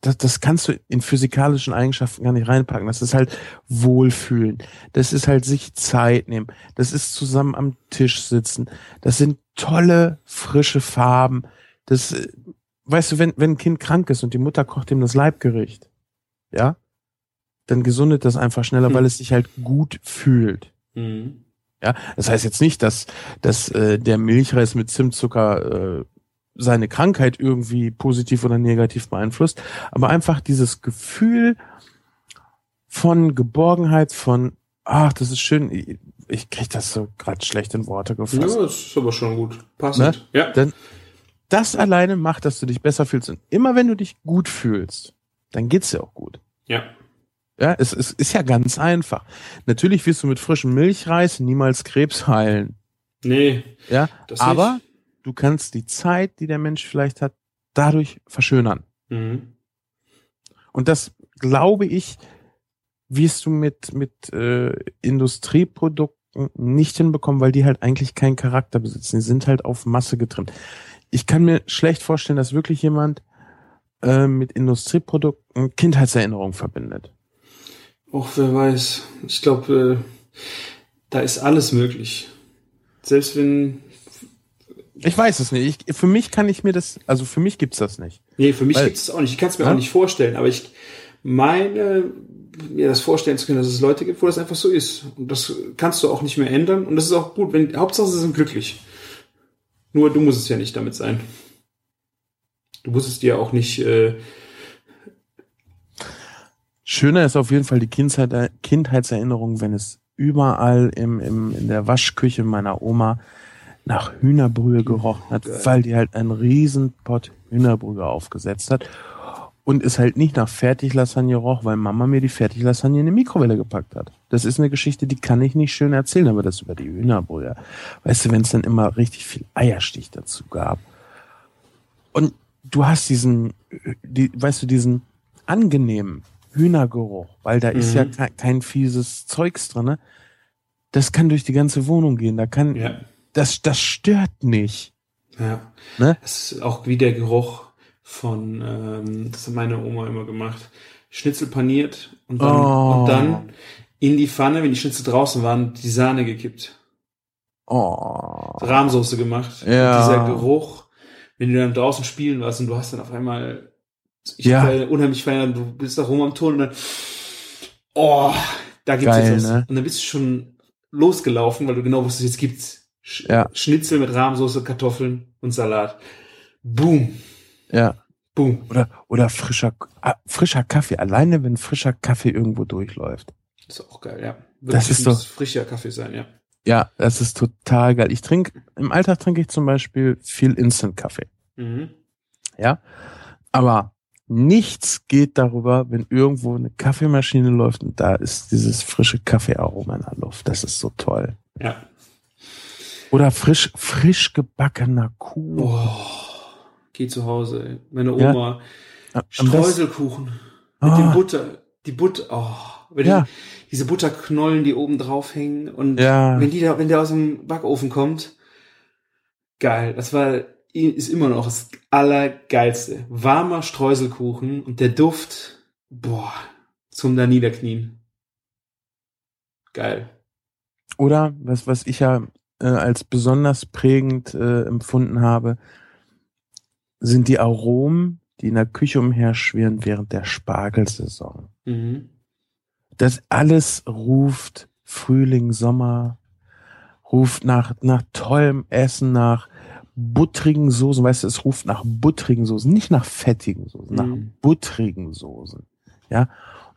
das, das kannst du in physikalischen Eigenschaften gar nicht reinpacken. Das ist halt Wohlfühlen. Das ist halt sich Zeit nehmen. Das ist zusammen am Tisch sitzen. Das sind tolle, frische Farben. Das, äh, weißt du, wenn, wenn ein Kind krank ist und die Mutter kocht ihm das Leibgericht, ja, dann gesundet das einfach schneller, Hm. weil es sich halt gut fühlt. Mhm. Ja, das heißt jetzt nicht, dass, dass äh, der Milchreis mit Zimtzucker äh, seine Krankheit irgendwie positiv oder negativ beeinflusst, aber einfach dieses Gefühl von Geborgenheit, von ach, das ist schön. Ich, ich krieg das so gerade schlecht in Worte gefasst. Ja, das ist aber schon gut. Passend. Ja. Dann, das alleine macht, dass du dich besser fühlst. Und immer wenn du dich gut fühlst, dann geht's dir auch gut. Ja. Ja, es, es ist ja ganz einfach. Natürlich wirst du mit frischem Milchreis niemals Krebs heilen. Nee. Ja, Das aber. Du kannst die Zeit, die der Mensch vielleicht hat, dadurch verschönern. Mhm. Und das glaube ich, wirst du mit, mit äh, Industrieprodukten nicht hinbekommen, weil die halt eigentlich keinen Charakter besitzen. Die sind halt auf Masse getrimmt. Ich kann mir schlecht vorstellen, dass wirklich jemand äh, mit Industrieprodukten Kindheitserinnerungen verbindet. Och, wer weiß. Ich glaube, äh, da ist alles möglich. Selbst wenn. Ich weiß es nicht. Ich, für mich kann ich mir das, also für mich gibt's das nicht. Nee, für mich Weil- gibt es auch nicht. Ich kann es mir Ja? auch nicht vorstellen, aber ich meine, mir das vorstellen zu können, dass es Leute gibt, wo das einfach so ist. Und das kannst du auch nicht mehr ändern. Und das ist auch gut, wenn, Hauptsache sie sind glücklich. Nur du musst es ja nicht damit sein. Du musst es dir auch nicht, äh, Schöner ist auf jeden Fall die Kindheit, Kindheitserinnerung, wenn es überall im, im, in der Waschküche meiner Oma nach Hühnerbrühe gerochen hat, weil die halt einen riesen Pott Hühnerbrühe aufgesetzt hat. Und es halt nicht nach Fertiglasagne roch, weil Mama mir die Fertiglasagne in die Mikrowelle gepackt hat. Das ist eine Geschichte, die kann ich nicht schön erzählen, aber das über die Hühnerbrühe. Weißt du, wenn es dann immer richtig viel Eierstich dazu gab. Und du hast diesen, die, weißt du, diesen angenehmen Hühnergeruch, weil da ist Mhm. ja kein, kein fieses Zeugs drinne. Das kann durch die ganze Wohnung gehen. Da kann, ja, das, das stört nicht. ja. Ne? Das ist auch wie der Geruch von, ähm, das hat meine Oma immer gemacht. Schnitzel paniert und dann, Oh. und dann in die Pfanne, wenn die Schnitzel draußen waren, die Sahne gekippt. Oh. Rahmsoße gemacht. Ja. Und dieser Geruch, wenn du dann draußen spielen warst und du hast dann auf einmal, ich Ja. ja. unheimlich feiern, du bist da rum am Ton und dann, oh, da gibt's Geil, jetzt was. ne? Und dann bist du schon losgelaufen, weil du genau wusstest, jetzt gibt's Sch Ja. Schnitzel mit Rahmsoße, Kartoffeln und Salat. Boom, Ja. boom. Oder, oder frischer, ah, frischer Kaffee. Alleine, wenn frischer Kaffee irgendwo durchläuft. Das ist auch geil, ja. Das ist doch- frischer Kaffee sein, ja. Ja, das ist total geil. Ich trinke, im Alltag trinke ich zum Beispiel viel Instant-Kaffee. Mhm. Ja. Aber nichts geht darüber, wenn irgendwo eine Kaffeemaschine läuft und da ist dieses frische Kaffeearoma in der Luft. Das ist so toll. Ja. Oder frisch, frisch gebackener Kuh. Oh, geh zu Hause, ey. Meine Ja. Oma. Besten- Streuselkuchen. Mit Ah. dem Butter. Die Butter. Oh, wenn Ja. die, diese Butterknollen, die oben drauf hängen. Und Ja. wenn die da, wenn der aus dem Backofen kommt. Geil. Das war, ist immer noch das Allergeilste. Warmer Streuselkuchen und der Duft. Boah. Zum da niederknien. Geil. Oder was, was ich ja äh, als besonders prägend äh, empfunden habe, sind die Aromen, die in der Küche umherschwirren während der Spargelsaison. Mhm. Das alles ruft Frühling, Sommer, ruft nach, nach tollem Essen, nach buttrigen Soßen, weißt du, es ruft nach buttrigen Soßen, nicht nach fettigen Soßen, nach Mhm. buttrigen Soßen. Ja.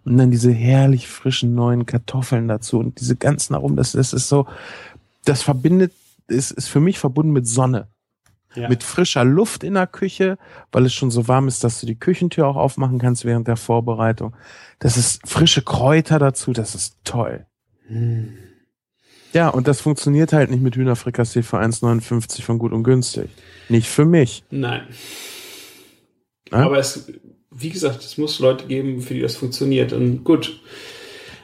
Und dann diese herrlich frischen neuen Kartoffeln dazu und diese ganzen Aromen, das, das ist so, das verbindet, ist, ist für mich verbunden mit Sonne Ja. mit frischer Luft in der Küche, weil es schon so warm ist, dass du die Küchentür auch aufmachen kannst während der Vorbereitung. Das ist frische Kräuter dazu, das ist toll. Mhm. Ja, und das funktioniert halt nicht mit Hühnerfrikassee für 1,59 von gut und günstig. Nicht für mich. Nein. Ja? Aber es, wie gesagt, es muss Leute geben, für die das funktioniert. Und gut.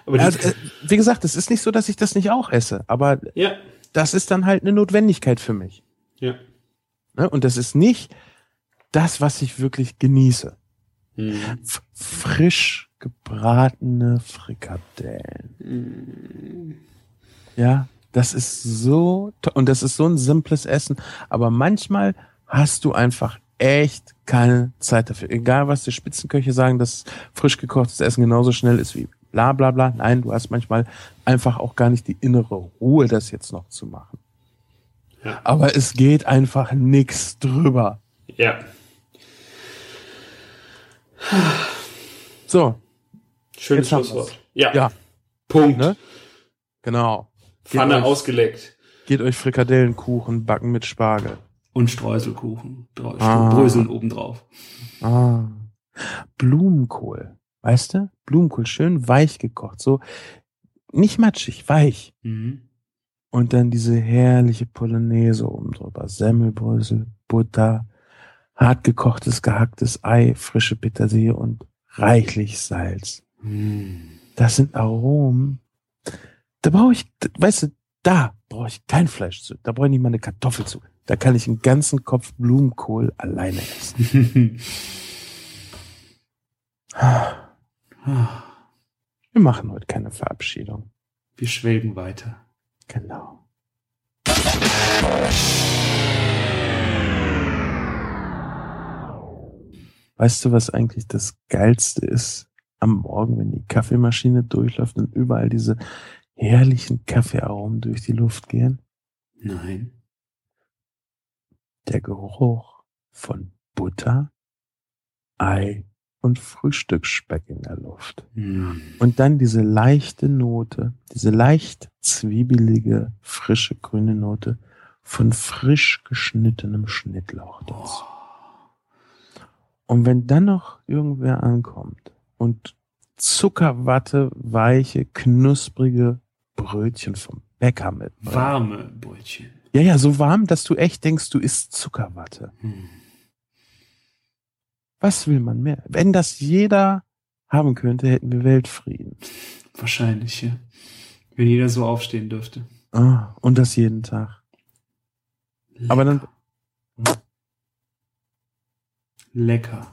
Aber Also, äh, wie gesagt, es ist nicht so, dass ich das nicht auch esse, aber ja, das ist dann halt eine Notwendigkeit für mich. ja. Ne? Und das ist nicht das, was ich wirklich genieße. F frisch gebratene Frikadellen. Mhm. Ja, das ist so und das ist so ein simples Essen, aber manchmal hast du einfach echt keine Zeit dafür. Egal, was die Spitzenköche sagen, dass frisch gekochtes Essen genauso schnell ist wie bla bla bla. Nein, du hast manchmal einfach auch gar nicht die innere Ruhe, das jetzt noch zu machen. Ja. Aber es geht einfach nix drüber. Ja. So, Schönes Schlusswort. Ja. ja, Punkt. ne? Genau. Geht Pfanne euch, ausgeleckt. geht euch Frikadellenkuchen backen mit Spargel. Und Streuselkuchen. Drau- Ah. Bröseln obendrauf. Ah. Blumenkohl. Weißt du? Blumenkohl, schön weich gekocht. So nicht matschig, weich. Mhm. Und dann diese herrliche Polonaise oben drüber. Semmelbrösel, Butter, hart gekochtes, gehacktes Ei, frische Petersilie und reichlich Salz. Hm. Das sind Aromen. Da brauche ich, weißt du, da brauche ich kein Fleisch zu. Da brauche ich nicht mal eine Kartoffel zu. Da kann ich einen ganzen Kopf Blumenkohl alleine essen. Wir machen heute keine Verabschiedung. Wir schwelgen weiter. Genau. Weißt du, was eigentlich das Geilste ist am Morgen, wenn die Kaffeemaschine durchläuft und überall diese herrlichen Kaffeearomen durch die Luft gehen? Nein. Der Geruch von Butter, Ei und Frühstücksspeck in der Luft. Hm. Und dann diese leichte Note, diese leicht zwiebelige, frische grüne Note von frisch geschnittenem Schnittlauch dazu. Und wenn dann noch irgendwer ankommt und Zuckerwatte, weiche, knusprige Brötchen vom Bäcker mitbringt. Warme Brötchen. Ja, ja, so warm, dass du echt denkst, du isst Zuckerwatte. Hm. Was will man mehr? Wenn das jeder haben könnte, hätten wir Weltfrieden. Wahrscheinlich, ja. Wenn jeder so aufstehen dürfte. Ah, und das jeden Tag. Aber dann, Lecker.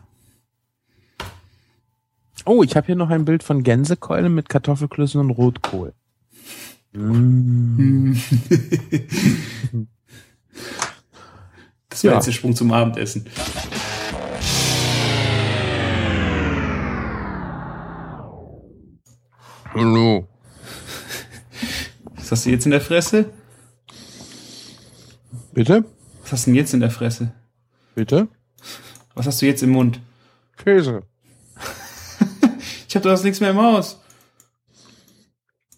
oh, ich habe hier noch ein Bild von Gänsekeulen mit Kartoffelklößen und Rotkohl. Mm. Das war Ja. jetzt der Sprung zum Abendessen. Hallo. Was hast du jetzt in der Fresse? Bitte? Was hast du denn jetzt in der Fresse? Bitte? Was hast du jetzt im Mund? Käse. Ich hab da nichts mehr im Haus.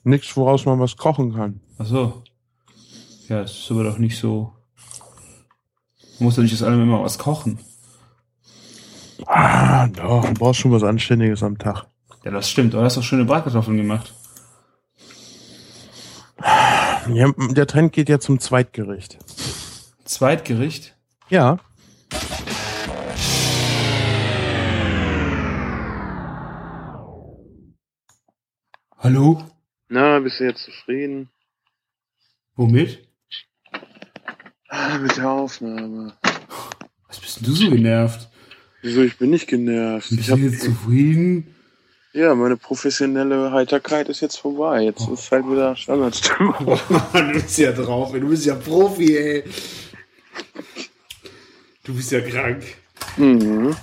Nichts, woraus man was kochen kann. Ach so. Ja, das ist aber doch nicht so. Man muss doch nicht aus allem immer was kochen. Ah, doch, du brauchst schon was Anständiges am Tag. Ja, das stimmt. Aber du hast doch schöne Bratkartoffeln gemacht. Ja, der Trend geht ja zum Zweitgericht. Zweitgericht. Ja. Hallo? Na, bist du jetzt zufrieden? Womit? Ah, mit der Aufnahme. Was bist denn du so genervt? Wieso, ich bin nicht genervt. Bist Ich du jetzt zufrieden? Ja, meine professionelle Heiterkeit ist jetzt vorbei. Jetzt ist halt wieder Standardstimmung. du bist ja drauf, ey. du bist ja Profi, ey. Du bist ja krank. Mhm.